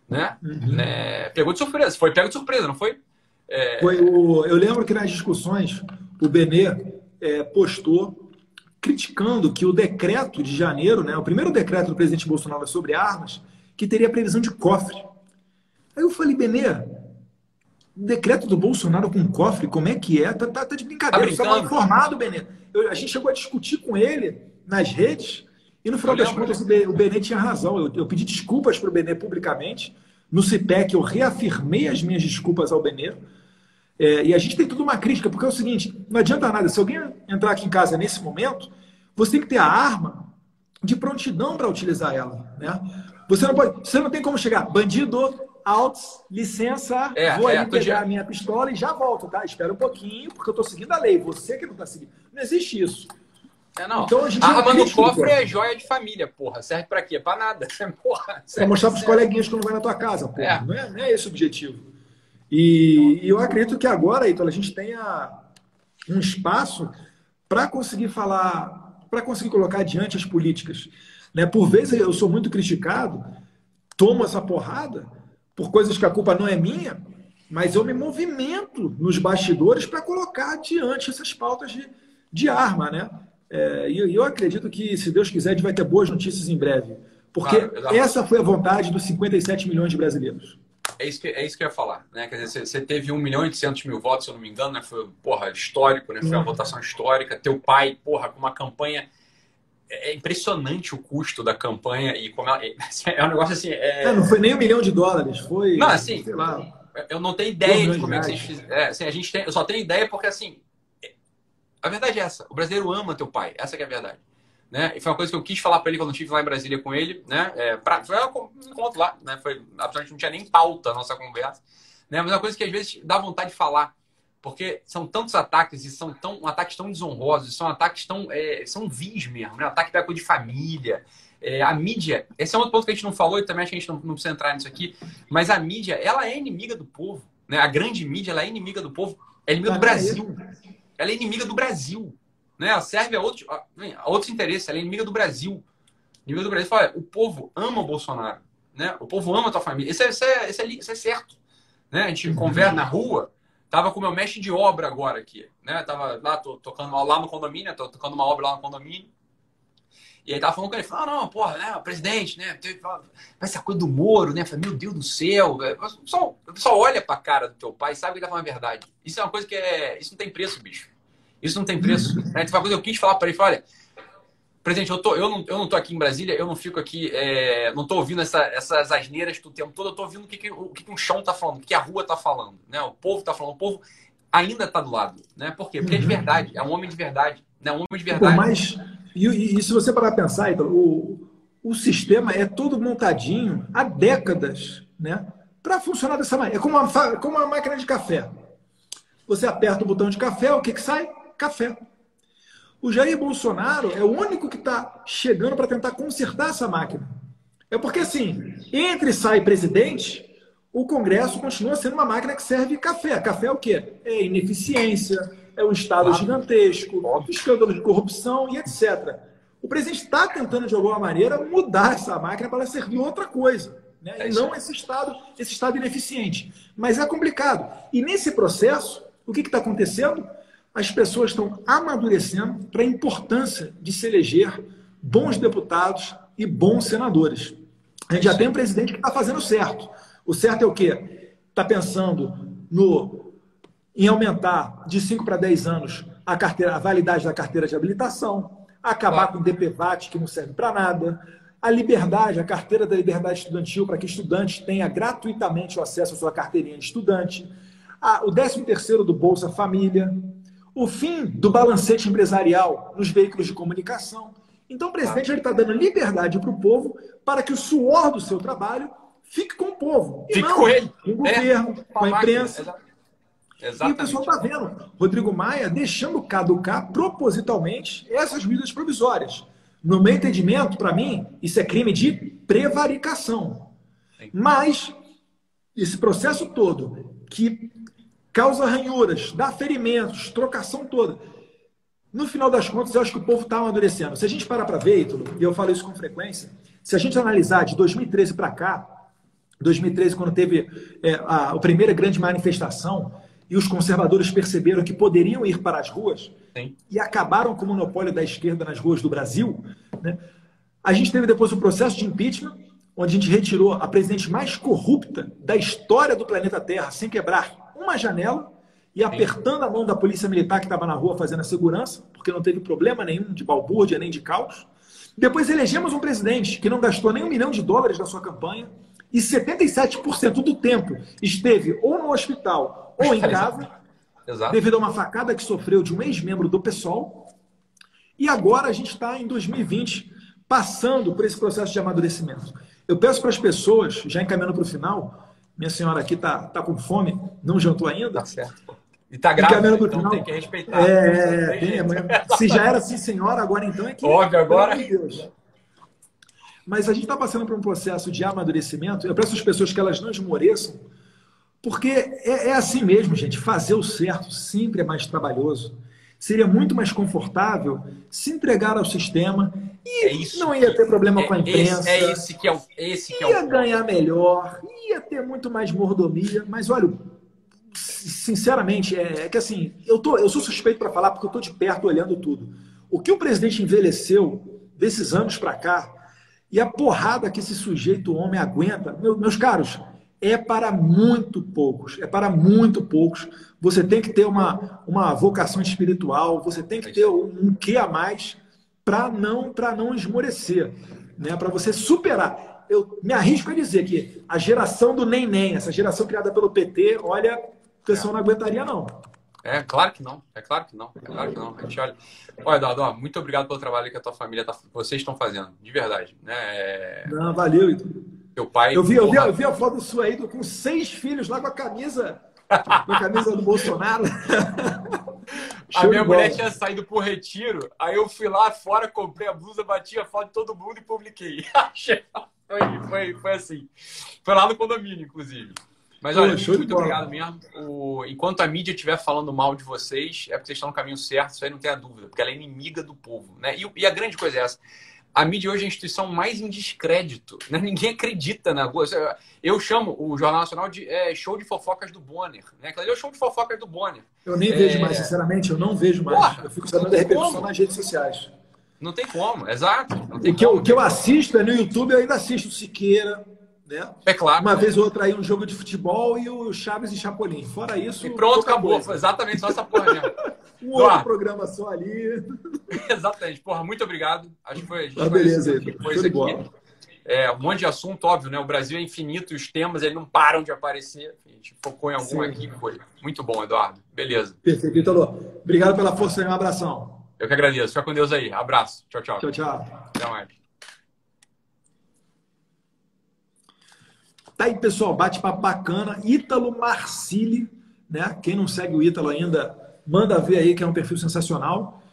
Né? Uhum. Né? Pegou de surpresa. Foi pego de surpresa, não foi? É, Foi o, eu lembro que nas discussões o Benê é, postou criticando que o decreto de janeiro, né, o primeiro decreto do presidente Bolsonaro sobre armas, que teria previsão de cofre. Aí eu falei, Benê, decreto do Bolsonaro com cofre, como é que é? Tá, tá, tá de brincadeira, Tá informado, Benê. Eu- a gente chegou a discutir com ele nas redes e no final das contas o Benê- tinha razão. Eu, eu pedi desculpas para o Benê publicamente. No CIPEC eu reafirmei as minhas desculpas ao Benê. É, e a gente tem tudo uma crítica, porque é o seguinte: não adianta nada. Se alguém entrar aqui em casa nesse momento, você tem que ter a arma de prontidão para utilizar ela. Né? Você não pode, você não tem como chegar, bandido, altos, licença, É, vou é, ali pegar de- a minha pistola e já volto, tá? Espera um pouquinho, porque eu estou seguindo a lei. Você que não está seguindo. Não existe isso. É, não. Então, a gente a é arma no cofre pô. é joia de família, porra. Serve pra quê? Pra nada. Porra. Para mostrar para os serve- coleguinhas que não vai na tua casa, pô. É. Não, é, não é esse o objetivo. E, e eu acredito que agora, então, a gente tenha um espaço para conseguir falar, para conseguir colocar adiante as políticas. Né? Por vezes eu sou muito criticado, tomo essa porrada por coisas que a culpa não é minha, mas eu me movimento nos bastidores para colocar adiante essas pautas de, de arma, né? É, e eu acredito que, se Deus quiser, a gente vai ter boas notícias em breve. Porque claro, essa foi a vontade dos 57 milhões de brasileiros. É isso que, é isso que eu ia falar, né? Quer dizer, você teve 1 milhão e 800 mil votos, se eu não me engano, né? Foi, porra, histórico, né? Foi uma votação histórica. Teu pai, porra, com uma campanha... É, é impressionante o custo da campanha e como ela... É um negócio assim... É... É, não foi nem um milhão de dólares, foi... Não, assim, sei lá... Eu não tenho ideia de como é que vocês fizeram. É, assim, a gente tem, eu só tenho ideia porque, assim, a verdade é essa. O brasileiro ama teu pai. Essa é a verdade. Né? E foi uma coisa que eu quis falar para ele quando eu estive lá em Brasília com ele, né? É, pra, foi um encontro lá, né? Foi, absolutamente não tinha nem pauta a nossa conversa, né? Mas é uma coisa que às vezes dá vontade de falar, porque são tantos ataques e são tão ataques tão desonrosos, são ataques tão é, são vis mesmo, né? Ataque da coisa de família, é, a mídia. Esse é um outro ponto que a gente não falou e também acho que a gente não, não precisa entrar nisso aqui, mas a mídia ela é inimiga do povo, né? A grande mídia ela é inimiga do povo, é inimiga do Brasil, ela é inimiga do Brasil. Né? Ela serve a outros, a, a outros interesses, ela é inimiga do Brasil. Inimiga do Brasil. Fala, o povo ama o Bolsonaro. Né? O povo ama a tua família. Isso é, isso é, isso é, isso é certo. Né? A gente uhum. conversa na rua. Tava com o meu mestre de obra agora aqui. Né? Tava lá, tô, tocando lá no condomínio, tô tocando uma obra lá no condomínio. E aí tava falando com ele, falou, ah, não, porra, né, o presidente, né, essa coisa do Moro, né, falei, meu Deus do céu, o pessoal olha pra cara do teu pai e sabe que ele tá falando a verdade. Isso é uma coisa que é, isso não tem preço, bicho. Isso não tem preço. Uhum. Né? Então, eu quis falar para ele, olha, presidente, eu, tô, eu, não, eu não tô aqui em Brasília, eu não fico aqui, é, não tô ouvindo essa, essas asneiras o tempo todo, eu tô ouvindo o que, que, o que, que um chão tá falando, o que a rua tá falando, né? O povo tá falando, o povo ainda tá do lado, né? Por quê? Porque é de uhum. verdade, é um homem de verdade, né? Um homem de verdade. Mas, e, e, e se você parar para pensar, então, o, o sistema é todo montadinho há décadas, né? Para funcionar dessa maneira. É como uma, como uma máquina de café. Você aperta o botão de café, o que, que sai? café. O Jair Bolsonaro é o único que está chegando para tentar consertar essa máquina. É porque, assim, entre sai presidente, o Congresso continua sendo uma máquina que serve café. Café é o quê? É ineficiência, é um Estado claro. gigantesco, escândalo de corrupção e etc. O presidente está tentando, de alguma maneira, mudar essa máquina para ela servir outra coisa. Né? É e não esse estado, esse estado ineficiente. Mas é complicado. E nesse processo, o que está acontecendo? as pessoas estão amadurecendo para a importância de se eleger bons deputados e bons senadores. A gente já tem um presidente que está fazendo certo. O certo é o quê? Está pensando no, em aumentar de 5 para 10 anos a, carteira, a validade da carteira de habilitação, acabar com o DPVAT, que não serve para nada, a liberdade, a carteira da liberdade estudantil, para que estudantes tenha gratuitamente o acesso à sua carteirinha de estudante, a, o 13 terceiro do Bolsa Família, o fim do balancete empresarial nos veículos de comunicação. Então, o presidente está dando liberdade para o povo para que o suor do seu trabalho fique com o povo. Fique não, com ele. Com o governo, é, com a imprensa. Exatamente. E o pessoal está vendo Rodrigo Maia deixando caducar propositalmente essas medidas provisórias. No meu entendimento, para mim, isso é crime de prevaricação. Mas esse processo todo que causa ranhuras, dá ferimentos, trocação toda. No final das contas, eu acho que o povo está amadurecendo. Se a gente parar para ver, Ítalo, e eu falo isso com frequência, se a gente analisar de 2013 para cá, 2013, quando teve é, a, a, primeira grande manifestação, e os conservadores perceberam que poderiam ir para as ruas Sim. e acabaram com o monopólio da esquerda nas ruas do Brasil, né? a gente teve depois o processo de impeachment, onde a gente retirou a presidente mais corrupta da história do planeta Terra, sem quebrar uma janela e apertando a mão da polícia militar que estava na rua fazendo a segurança, porque não teve problema nenhum de balbúrdia nem de caos. Depois elegemos um presidente que não gastou nem um milhão de dólares na sua campanha e 77% do tempo esteve ou no hospital ou em casa, Exato. devido a uma facada que sofreu de um ex-membro do PSOL. E agora a gente está em 2020 passando por esse processo de amadurecimento. Eu peço para as pessoas, já encaminhando para o final, minha senhora aqui tá, tá com fome, não jantou ainda. Tá certo. E tá grávida, então final, tem que respeitar. É, tem, se já era assim, senhora, agora então é que. Óbvio, agora. Deus. Mas a gente está passando por um processo de amadurecimento. Eu peço às pessoas que elas não esmoreçam, porque é, é assim mesmo, gente. Fazer o certo sempre é mais trabalhoso. Seria muito mais confortável se entregar ao sistema e é não ia ter problema é, com a imprensa. É esse que é o. Esse que ia é o... ganhar melhor, ia ter muito mais mordomia, mas olha, sinceramente, é, é, que assim, eu, tô, eu sou suspeito para falar porque eu estou de perto olhando tudo. O que o presidente envelheceu desses anos para cá e a porrada que esse sujeito homem aguenta, meu, meus caros, é para muito poucos, é para muito poucos. Você tem que ter uma, uma vocação espiritual, você tem que ter um, um quê a mais para não para não esmorecer, né? Para você superar. Eu me arrisco a dizer que a geração do nem nem, essa geração criada pelo PT, olha, o pessoal não aguentaria não. É claro que não, é claro que não, é claro que não. A gente olha. Olha, Eduardo, muito obrigado pelo trabalho que a tua família tá, vocês estão fazendo, de verdade, né? É... Não, valeu, Ito. Teu pai. Eu vi, eu vi, eu vi a foto sua aí com seis filhos lá com a camisa, com a camisa do Bolsonaro. a minha mulher tinha saído por retiro, aí eu fui lá fora, comprei a blusa, bati a foto de todo mundo e publiquei. foi, foi, foi assim. Foi lá no condomínio, inclusive. Mas olha, Pô, muito obrigado mesmo. O, enquanto a mídia estiver falando mal de vocês, é porque vocês estão no caminho certo, isso aí não tem a dúvida, porque ela é inimiga do povo. Né? E, e a grande coisa é essa. A mídia hoje é a instituição mais em descrédito. Né? Ninguém acredita na coisa. Eu chamo o Jornal Nacional de é, show de fofocas do Bonner. Né? Aquilo ali é o show de fofocas do Bonner. Eu nem é... vejo mais, sinceramente, eu não vejo mais. Porra, eu fico sabendo da repercussão como? nas redes sociais. Não tem como, exato. Tem o que, como. Eu, que eu assisto é no YouTube, eu ainda assisto Siqueira, né? É claro. Uma vez ou outra aí um jogo de futebol e o Chaves e Chapolin. Fora isso. E pronto, acabou. Foi exatamente só essa porra mesmo. um outro programa só ali. exatamente. Porra, muito obrigado. Acho que foi. A gente ah, beleza, aí. Foi isso aqui. É, um monte de assunto, óbvio, né? O Brasil é infinito e os temas eles não param de aparecer. A gente focou em algum Sim. aqui foi. Muito bom, Eduardo. Beleza. Perfeito, Vitor. Obrigado pela força e um abração. Eu que agradeço. Fica com Deus aí. Abraço. Tchau, tchau. Tchau, tchau. Até mais. Tá aí, pessoal, bate-papo bacana. Ítalo Marcili, né? Quem não segue o Ítalo ainda, manda ver aí, que é um perfil sensacional.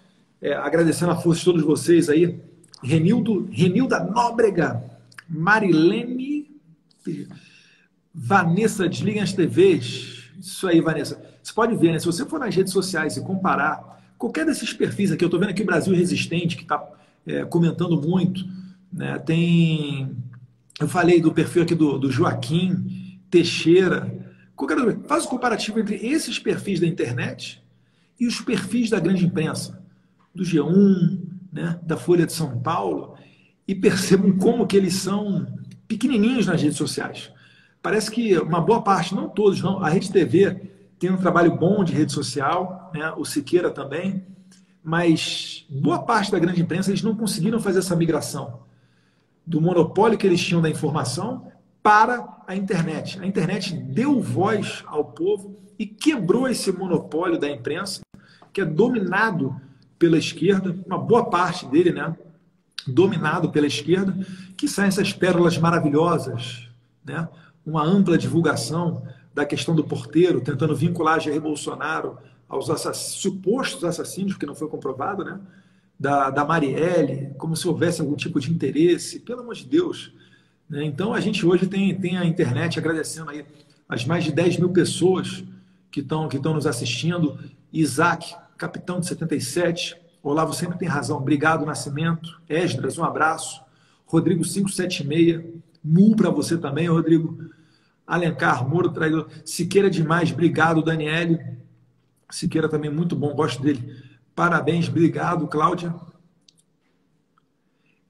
É, agradecendo a força de todos vocês aí. Renildo, Renilda Nóbrega, Marilene, Vanessa, desliguem as TVs. Isso aí, Vanessa. Você pode ver, né? Se você for nas redes sociais e comparar qualquer desses perfis aqui, eu estou vendo aqui o Brasil Resistente, que está é, comentando muito, né? Tem eu falei do perfil aqui do, do Joaquim Teixeira. Faz o comparativo entre esses perfis da internet e os perfis da grande imprensa, do G1, né, da Folha de São Paulo, e percebam como que eles são pequenininhos nas redes sociais. Parece que uma boa parte, não todos, não, a Rede TV tem um trabalho bom de rede social, né, o Siqueira também, mas boa parte da grande imprensa eles não conseguiram fazer essa migração do monopólio que eles tinham da informação para a internet. A internet deu voz ao povo e quebrou esse monopólio da imprensa, que é dominado pela esquerda, uma boa parte dele, né? Dominado pela esquerda, que saem essas pérolas maravilhosas, né? Uma ampla divulgação da questão do porteiro, tentando vincular Jair Bolsonaro aos assass supostos assassinos, que não foi comprovado, né? Da, da Marielle, como se houvesse algum tipo de interesse, pelo amor de Deus. Né? Então, a gente hoje tem, tem a internet agradecendo aí as mais de 10 mil pessoas que estão que nos assistindo. Isaac, capitão de 77. Olavo sempre tem razão. Obrigado, Nascimento. Esdras, um abraço. Rodrigo 576. Mu para você também, Rodrigo. Alencar, Moro Traidor. Siqueira demais. Obrigado, Daniele. Siqueira também muito bom, gosto dele. Parabéns, obrigado, Cláudia.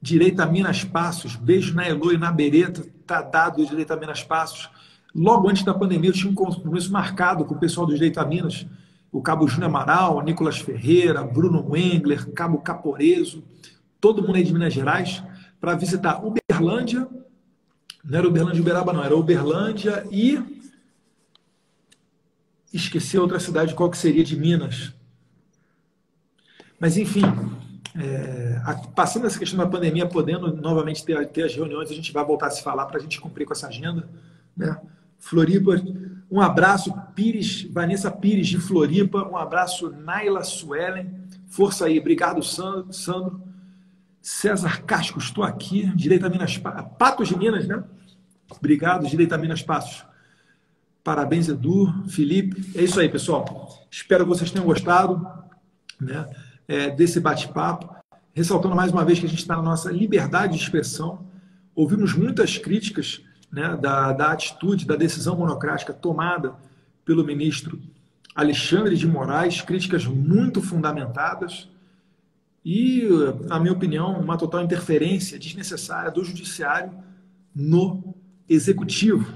Direita Minas Passos, beijo na Elo e na Bereta, tá dado o Direita Minas Passos. Logo antes da pandemia, eu tinha um compromisso marcado com o pessoal do Direita Minas, o Cabo Júnior Amaral, Nicolas Ferreira, Bruno Wengler, Cabo Caporeso, todo mundo aí de Minas Gerais, para visitar Uberlândia, não era Uberlândia e Uberaba, não, era Uberlândia e esqueci outra cidade, qual que seria de Minas. Mas, enfim, é, a, passando essa questão da pandemia, podendo novamente ter, ter as reuniões, a gente vai voltar a se falar para a gente cumprir com essa agenda. Né? Floripa, um abraço, Pires, Vanessa Pires de Floripa, um abraço, Naila Suelen, força aí, obrigado, Sandro. César Casco, estou aqui, Direita Minas Patos de Minas, né? Obrigado, Direita Minas Passos. Parabéns, Edu, Felipe. É isso aí, pessoal. Espero que vocês tenham gostado. Né? É, desse bate-papo, ressaltando mais uma vez que a gente está na nossa liberdade de expressão. Ouvimos muitas críticas né, da, da atitude, da decisão monocrática tomada pelo ministro Alexandre de Moraes, críticas muito fundamentadas e, na minha opinião, uma total interferência desnecessária do judiciário no executivo,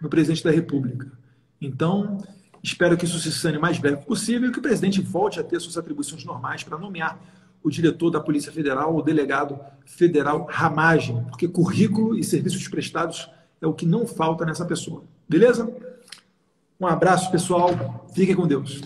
no presidente da República. Então, espero que isso se sane o mais breve possível e que o presidente volte a ter suas atribuições normais para nomear o diretor da Polícia Federal, o delegado federal Ramagem, porque currículo e serviços prestados é o que não falta nessa pessoa. Beleza? Um abraço, pessoal. Fiquem com Deus.